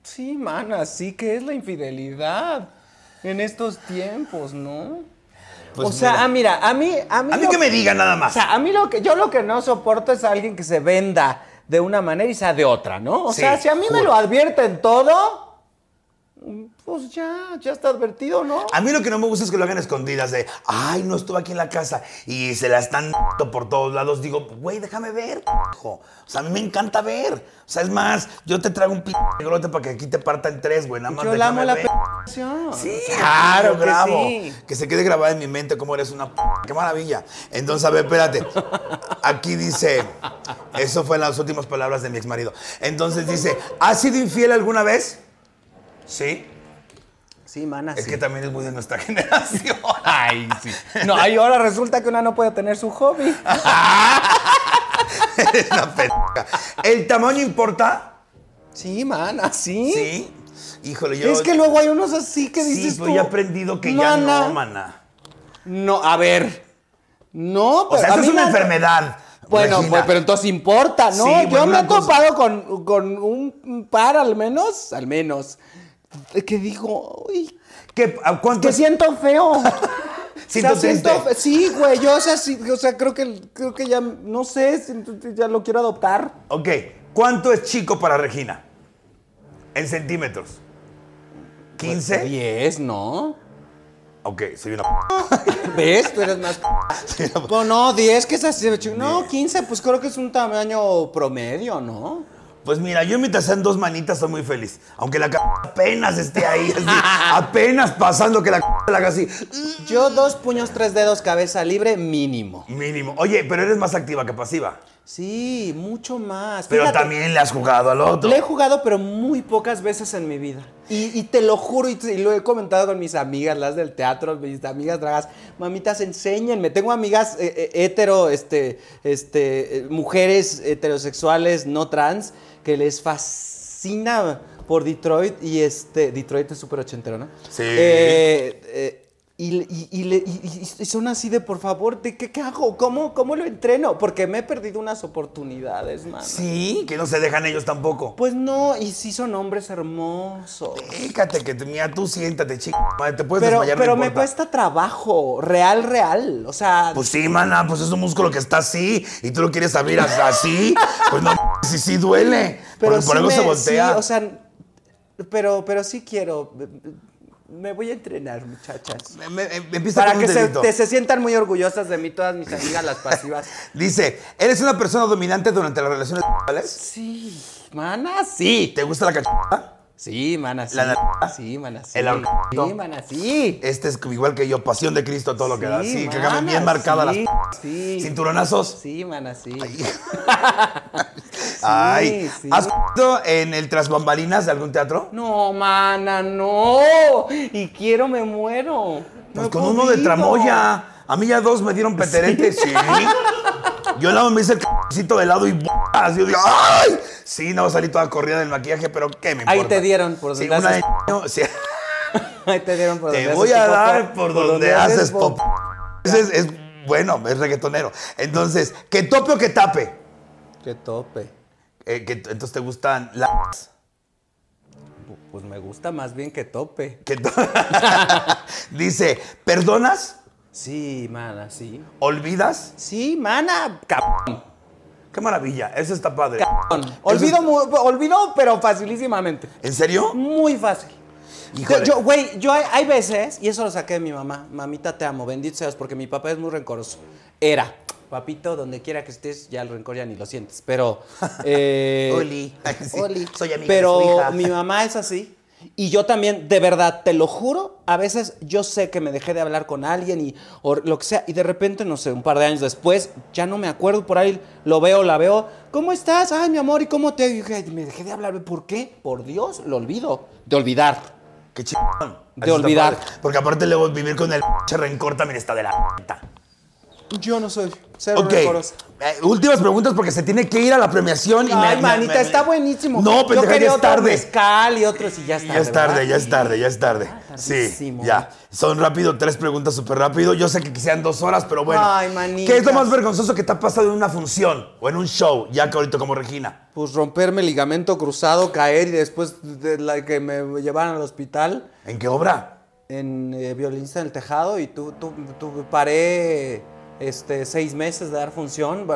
Sí, mana, sí que es la infidelidad en estos tiempos, ¿no? Pues o sea, mira. ah, mira, a mí, a mí, A mí que me digan nada O más. sea, a mí lo que yo lo que no soporto es alguien que se venda de una manera y sea de otra, ¿no? O Sí, sea, si a mí me lo advierten todo, pues ya, ya está advertido, ¿no? A mí lo que no me gusta es que lo hagan escondidas de, ay, no estuve aquí en la casa y se la están por todos lados. Digo, güey, déjame ver, hijo. O sea, a mí me encanta ver. O sea, es más, yo te traigo un p grote para que aquí te parta en tres, güey. Nada más Yo la amo déjame la ver. Sí, claro que grabo. sí. Que se quede grabada en mi mente cómo eres una p qué maravilla. Entonces, a ver, espérate. Aquí dice, eso fue en las últimas palabras de mi ex marido. Entonces dice, ¿has sido infiel alguna vez? Sí. Sí, mana, Es sí. que también es muy de nuestra generación. Ay, sí. No, y ahora resulta que una no puede tener su hobby. Eres una pendeja. ¿El tamaño importa? Sí, mana, sí. Sí. Híjole, yo. Es que luego hay unos así que Sí, dices pero tú, ya he aprendido que ya no, mana. No, a ver. No, O pero sea, a esto es una me- enfermedad. Bueno, pues, pero entonces importa, ¿no? Sí, Yo bueno, me he topado con, con un par al menos, al menos, que digo, uy, ¿Qué, ¿Cuánto que siento feo. Siento O sea, siento fe- sí, güey, yo, o sea, sí, o sea, creo que, creo que ya, no sé, ya lo quiero adoptar. Ok. ¿Cuánto es chico para Regina? En centímetros. ¿15? 10, ¿no? Ok, soy una. ¿Ves? Tú eres más... No, no, 10, que es así. No, 15, pues creo que es un tamaño promedio, ¿no? Pues mira, yo mientras sean dos manitas soy muy feliz. Aunque la c apenas esté ahí, así, apenas pasando que la c la haga así. Yo dos puños, tres dedos, cabeza libre, mínimo. Mínimo. Oye, pero eres más activa que pasiva. Sí, mucho más. Pero Fíjate, también le has jugado al otro. Le he jugado, pero muy pocas veces en mi vida. Y, y te lo juro, y lo he comentado con mis amigas, las del teatro, mis amigas dragas. Mamitas, enséñenme. Tengo amigas eh, eh, hetero, este, este, eh, mujeres heterosexuales no trans, que les fascina por Detroit. Y este, Detroit es súper ochentero, ¿no? Sí. Eh, eh, Y, y- y son así de, por favor, ¿de qué, qué hago? ¿Cómo, ¿Cómo lo entreno? Porque me he perdido unas oportunidades, man. Sí, que no se dejan ellos tampoco. Pues no, y sí son hombres hermosos. Fíjate que, mira, tú siéntate, chica. Te puedes Pero, desmayar, no pero me cuesta trabajo, real, real. O sea, Pues sí, mana, pues es un músculo que está así y tú lo quieres abrir hasta así. Pues no, sí, sí duele. pero por, por sí algo se voltea. sí, o sea, pero, pero sí quiero. Me voy a entrenar, muchachas. Me- me- me empieza Para que se, te- se sientan muy orgullosas de mí, todas mis amigas, las pasivas. Dice, ¿eres una persona dominante durante las relaciones sexuales? Sí, mana, sí. ¿Te gusta la cachorra? Sí, mana, sí. La nalga. Sí, mana, sí. El. Sí, mana, sí. Este es igual que yo, pasión de Cristo, todo lo que da. Sí, que bien marcadas sí, las sí. cinturonazos. Sí, mana, sí. Ay, sí. ¿has en el tras bambalinas de algún teatro? No, mana, no. Y quiero, me muero. Pues No con uno de tramoya. A mí ya dos me dieron peterete, sí. Yo nada más me hice el c***cito de lado y ¡buas! Yo digo, ¡ay! Sí, no salí toda corrida del maquillaje, pero ¿qué me importa? Ahí te dieron por Sí, donde de haces sí. Ahí te dieron por Te donde voy haces a dar por donde haces pop. es, es- bueno, es reggaetonero. Entonces, ¿que tope o que tape? Qué tope. Eh, que, entonces te gustan las... Pues me gusta más bien que tope. que to- Dice, ¿perdonas? Sí, mana, sí. ¿Olvidas? Sí, mana, cabrón. Qué maravilla, eso está padre. cabrón. Olvido, olvido, pero facilísimamente. ¿En serio? Muy fácil. Híjole. Yo, güey, yo hay, hay veces, y eso lo saqué de mi mamá, mamita te amo, bendito seas, porque mi papá es muy rencoroso. Era, papito, donde quiera que estés, ya el rencor ya ni lo sientes, pero... eh, Oli. Ay, sí, Oli. soy amiga de Pero su hija. mi mamá es así. Y yo también, de verdad, te lo juro, a veces yo sé que me dejé de hablar con alguien y o lo que sea, y de repente, no sé, un par de años después, ya no me acuerdo, por ahí lo veo, la veo, ¿cómo estás? Ay, mi amor, ¿y cómo te...? Y dije, me dejé de hablar, ¿por qué? Por Dios, lo olvido. De olvidar. Qué chingón. De olvidar. Porque aparte luego vivir con el rencor también está de la. Yo no soy cero Ok. Eh, últimas preguntas porque se tiene que ir a la premiación. Y Ay, me- manita, me- me- está buenísimo. No, Yo pendeja, quería ya es otro tarde. mezcal y otros y ya está. Ya es tarde, ya es tarde, ya es tarde. Sí, tardísimo. ya. Son rápido, tres preguntas súper rápido. Yo sé que quisieran dos horas, pero bueno. Ay, manitas. ¿Qué es lo más vergonzoso que te ha pasado en una función o en un show, ya que ahorita como Regina? Pues romperme el ligamento cruzado, caer y después de la que me llevaran al hospital ¿En qué obra? en eh, violinista en el tejado y tú, tú, tú- paré este, seis meses de dar función.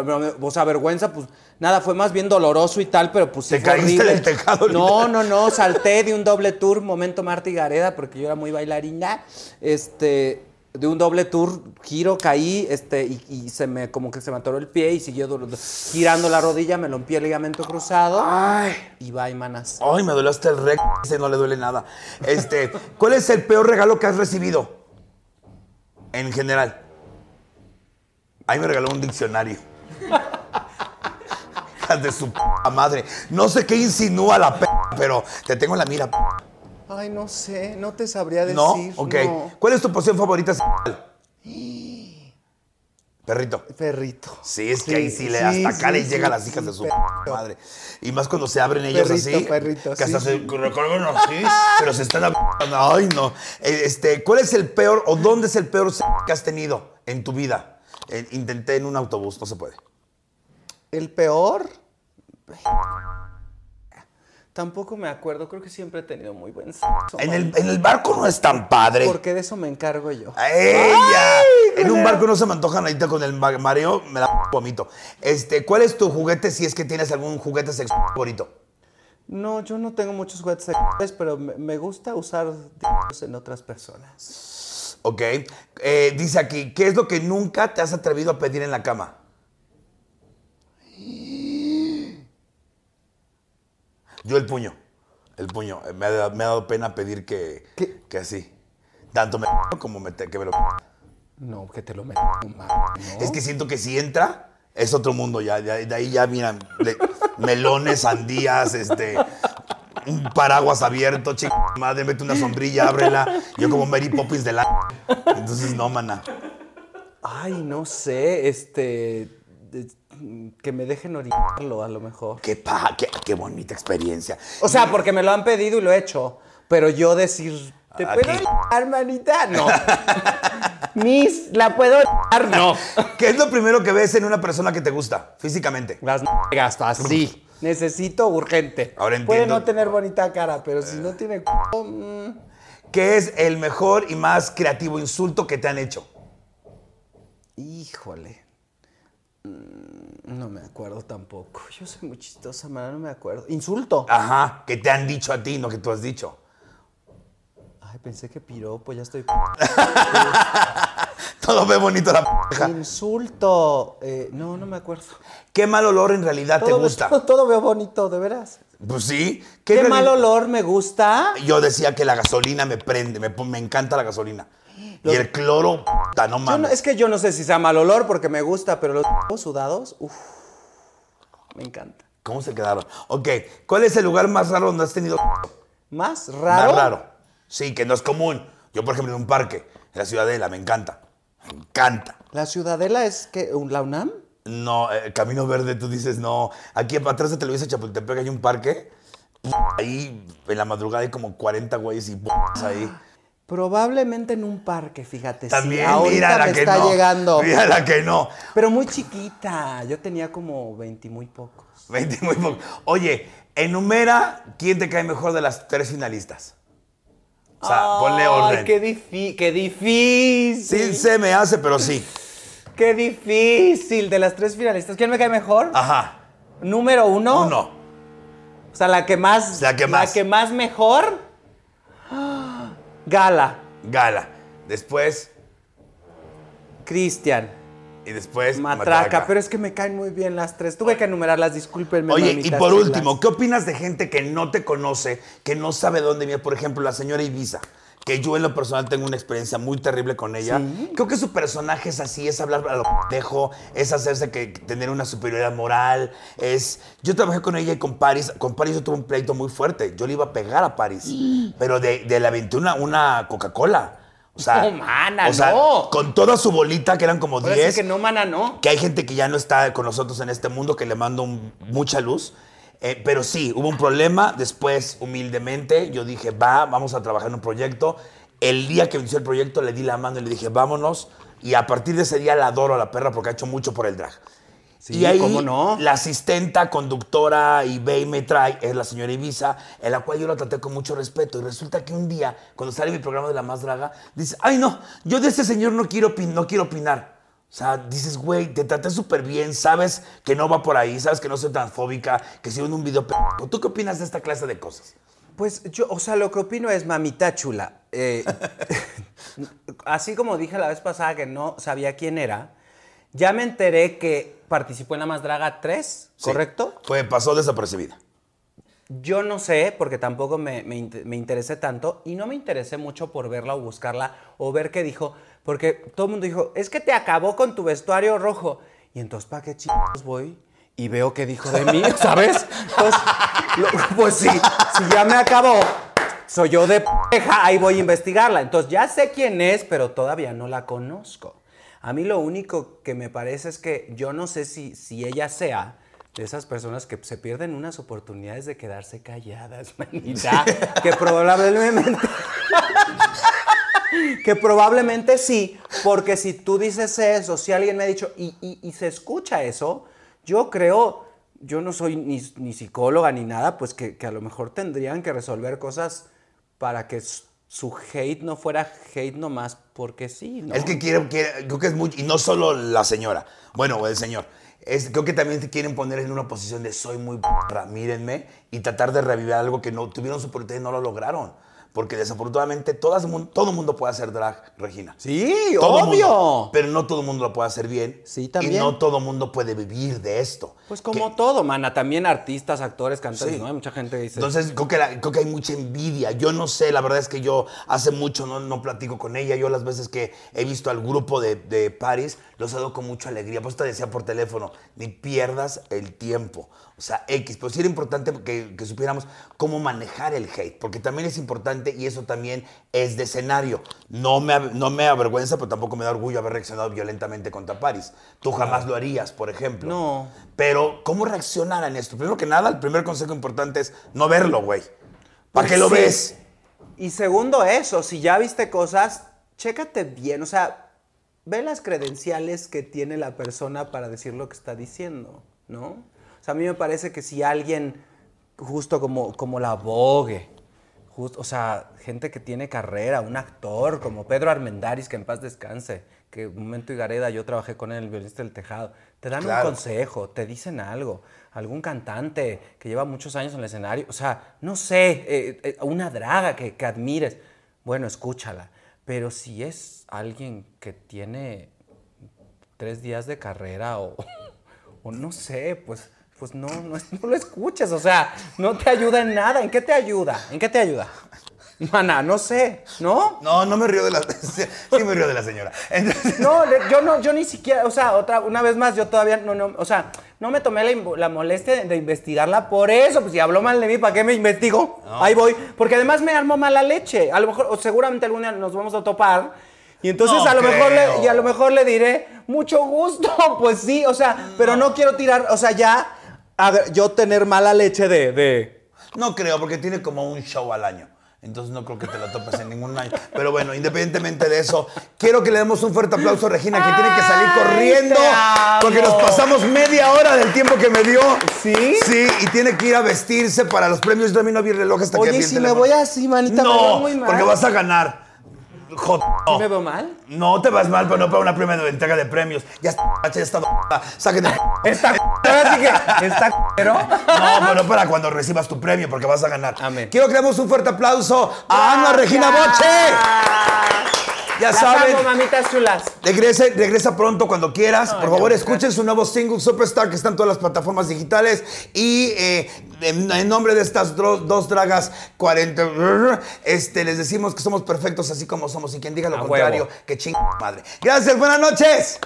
O sea, vergüenza, pues nada, fue más bien doloroso y tal, pero pues sí Te fue caíste horrible. del tejado, No, no, no, salté de un doble tour, momento Marta y Gareda, porque yo era muy bailarina. Este, de un doble tour, giro, caí, este, y, y se me, como que se me atoró el pie y siguió do- do- girando la rodilla, me rompí el ligamento cruzado. Ay. Y bye, manas. Ay, me duele hasta el rec, ese no le duele nada. Este, ¿cuál es el peor regalo que has recibido? En general. Ahí me regaló un diccionario. De su p madre. No sé qué insinúa la p, pero te tengo en la mira. p. Ay, no sé, no te sabría decir. ¿No? Ok. no. ¿Cuál es tu poción favorita sexual? Perrito. Perrito. Sí, es que ahí sí, le, sí, hasta acá sí, les llega a las hijas de su perrito. madre. Y más cuando se abren ellos Perrito, así. perrito, Que hasta se recorren así, pero se están Ay, no. Eh, Este, ¿cuál es el peor o dónde es el peor que has tenido en tu vida? Eh, intenté en un autobús, no se puede. El peor. Tampoco me acuerdo, creo que siempre he tenido muy buen sexo. En el, en el barco no es tan padre. Porque de eso me encargo yo. ¡Ella! en un barco no se me antojan ahorita con el ma- mareo, me da vomito. Este, ¿cuál es tu juguete si es que tienes algún juguete sexual favorito? No, yo no tengo muchos juguetes sexuales, pero me, me gusta usar d- en otras personas. Ok. Eh, dice aquí, ¿qué es lo que nunca te has atrevido a pedir en la cama? Yo el puño. El puño. Eh, Me ha, dado- me ha dado pena pedir que, ¿Qué? que así. Tanto me como me te- que me lo. No, que te lo meto, ¿no? Es que siento que si entra, es otro mundo ya. ya- de ahí ya, mira, le- melones, sandías, este. Un paraguas abierto, chica madre, mete una sombrilla, ábrela. Yo como Mary Poppins de la. Entonces, no, mana. Ay, no sé, este. que me dejen orinarlo a lo mejor. Qué, pa, qué, qué bonita experiencia. O sea, porque me lo han pedido y lo he hecho. Pero yo decir ¿Te Aquí. puedo dar, manita? No. Miss, ¿la puedo dar? No. ¿Qué es lo primero que ves en una persona que te gusta físicamente? Las gastas así. Necesito urgente. Ahora Puede entiendo. no tener bonita cara, pero si no tiene c***o, mm, ¿Qué es el mejor y más creativo insulto que te han hecho? Híjole. Mm, No me acuerdo tampoco. Yo soy muy chistosa, man, no me acuerdo. Insulto. Ajá, que te han dicho a ti, no que tú has dicho. Ay, pensé que piropo, ya estoy. Todo ve bonito la p***ja. Insulto. Eh, no, no me acuerdo. ¿Qué mal olor en realidad te gusta? Todo, todo veo bonito, de veras. Pues sí. ¿Qué, mal olor me gusta? Yo decía que la gasolina me prende, me, encanta la gasolina. Y el cloro, puta, no mames. no- es que yo no sé si sea mal olor porque me gusta, pero los sudados, uff, me encanta. ¿Cómo se quedaron? Ok, ¿cuál es el lugar más raro donde has tenido ¿Más Más raro? raro. Sí, que no es común. Yo, por ejemplo, en un parque, en la Ciudadela, me encanta. Me encanta. ¿La Ciudadela es que la UNAM? No, eh, Camino Verde, tú dices no. Aquí atrás de Televisa Chapultepec hay un parque. Ahí en la madrugada hay como 40 güeyes y ahí. Probablemente en un parque, fíjate. sí, También, ahorita mira la me que está no. llegando. Mira la que no. Pero muy chiquita. Yo tenía como 20 y muy pocos. 20 muy poco. Oye, enumera quién te cae mejor de las tres finalistas. O sea, ponle orden. qué, qué difícil. Sí se me hace, pero sí. Qué difícil. De las tres finalistas, ¿quién me cae mejor? Ajá. Número uno. Uno. O sea, la que más. La que más. La que más mejor. Gala. Gala. Después, Cristian. Y después, Matraca, pero es que me caen muy bien las tres. Tuve que enumerarlas, discúlpenme. Oye, y por último, ¿qué opinas de gente que no te conoce, que no sabe dónde viene? Por ejemplo, la señora Ibiza, que yo en lo personal tengo una experiencia muy terrible con ella. Sí. Creo que su personaje es así, es hablar a lo pendejo, es hacerse que tener una superioridad moral, es... Yo trabajé con ella y con Paris, con Paris yo tuve un pleito muy fuerte, yo le iba a pegar a Paris, pero de, de la 21 una Coca-Cola. O sea, No, mana, o sea, no. con toda su bolita, que eran como Ahora 10 sí que no, mana, no. que hay gente que ya no está con nosotros en este mundo, que le mando un- mucha luz. Eh, pero sí, hubo un problema. Después, humildemente, yo dije, va, vamos a trabajar en un proyecto. El día que inició el proyecto, le di la mano y le dije, vámonos. Y a partir de ese día la adoro a la perra porque ha hecho mucho por el drag. Sí, y ahí, ¿cómo no? la asistenta, conductora y ve y me trae es la señora Ibiza, en la cual yo la traté con mucho respeto. Y resulta que un día, cuando sale mi programa de La Más Draga, dice, ay no, yo de este señor no quiero, opin- no quiero opinar. O sea, dices, güey, te traté súper bien, sabes que no va por ahí, sabes que no soy transfóbica, que si en un video... p***. ¿Tú qué opinas de esta clase de cosas? Pues yo, o sea, lo que opino es mamita chula. Eh, así como dije la vez pasada que no sabía quién era, ya me enteré que participó en la Más Draga 3, Sí. ¿correcto? Fue, pasó desapercibida. Yo no sé, porque tampoco me, me inte- me interesé tanto y no me interesé mucho por verla o buscarla o ver qué dijo, porque todo el mundo dijo, es que te acabó con tu vestuario rojo. Y entonces, ¿para qué chicos voy? Y veo qué dijo de mí, ¿sabes? Entonces, lo- pues sí, si ya me acabó, soy yo de peja, ahí voy a investigarla. Entonces, ya sé quién es, pero todavía no la conozco. A mí lo único que me parece es que yo no sé si, si ella sea de esas personas que se pierden unas oportunidades de quedarse calladas, manita, que probablemente... que probablemente sí, porque si tú dices eso, si alguien me ha dicho y, y- y se escucha eso, yo creo, yo no soy ni, ni psicóloga ni nada, pues que, que a lo mejor tendrían que resolver cosas para que su hate no fuera hate nomás porque sí, ¿no? Es que quiero, creo que es muy, y no solo la señora, bueno, o el señor. Es, creo que también te quieren poner en una posición de soy muy perra, mírenme, y tratar de revivir algo que no tuvieron su oportunidad y no lo lograron. Porque desafortunadamente todas todo el mundo puede hacer drag, Regina. Sí, Todo obvio. mundo, pero no todo el mundo lo puede hacer bien. Sí, también. Y no todo el mundo puede vivir de esto. Pues como Que- todo, mana, también artistas, actores, cantantes, Sí. ¿no? Hay mucha gente que dice... Entonces, creo que, la- creo que hay mucha envidia. Yo no sé, la verdad es que yo hace mucho no, no platico con ella. Yo las veces que he visto al grupo de, de Paris, los he dado con mucha alegría. Pues te decía por teléfono, ni pierdas el tiempo. O sea, X. Pero sí era importante que, que supiéramos cómo manejar el hate, porque también es importante y eso también es de escenario. No me, no me avergüenza, pero tampoco me da orgullo haber reaccionado violentamente contra Paris. Tú jamás lo harías, por ejemplo. No. Pero, ¿cómo reaccionar en esto? Primero que nada, el primer consejo importante es no verlo, güey. ¿Para Pues qué lo sí. ves? Y segundo eso, si ya viste cosas, chécate bien, o sea, ve las credenciales que tiene la persona para decir lo que está diciendo, ¿no? O sea, a mí me parece que si alguien, justo como, como la Vogue, o sea, gente que tiene carrera, un actor como Pedro Armendáriz, que en paz descanse, que un momento y Gareda, yo trabajé con él, el violinista del tejado, te dan Claro. un consejo, te dicen algo, algún cantante que lleva muchos años en el escenario, o sea, no sé, eh, eh, una draga que, que admires, bueno, escúchala, pero si es alguien que tiene tres días de carrera o, o no sé, pues, pues no, no, lo escuches, o sea, no te ayuda en nada, ¿en qué te ayuda? ¿En qué te ayuda? Mana, no sé, ¿no? No, no me río de la. Sí me río de la señora. Entonces, No, yo no, yo ni siquiera, o sea, otra, una vez más, yo todavía no, no, o sea, no me tomé la, la molestia de, de investigarla por eso, pues si habló mal de mí, ¿para qué me investigo? Ahí voy, porque además me armó mala leche, a lo mejor, o seguramente algún día nos vamos a topar, y entonces No a lo mejor le, y a lo mejor le diré, mucho gusto, pues sí, o sea, pero no quiero tirar, o sea, ya, yo tener mala leche de, de, no creo, porque tiene como un show al año. Entonces no creo que te la topes en ningún año. Pero bueno, independientemente de eso, quiero que le demos un fuerte aplauso a Regina, que tiene que salir corriendo. Porque nos pasamos media hora del tiempo que me dio. ¿Sí? Sí, y tiene que ir a vestirse para los premios. Yo también no vi el reloj hasta que Oye, vi el si me voy así, manita, me No, muy mal. porque vas a ganar. Jod- ¿Sí me veo mal? No te vas mal, pero no para una de entrega de premios. Ya está, ya está. Saquen el- Está, ahora sí que, está, pero... No, pero no para cuando recibas tu premio, porque vas a ganar. Amén. Quiero que le demos un fuerte aplauso a Ana Regina Boche. Ya Las saben. amo, mamitas chulas. Regrese, regresa pronto cuando quieras. Por favor, escuchen su nuevo single Superstar que está en todas las plataformas digitales. Y eh, en, en nombre de estas dos dragas 40, este, les decimos que somos perfectos así como somos. Y quien diga lo A contrario, huevo. que ching madre. Gracias, buenas noches.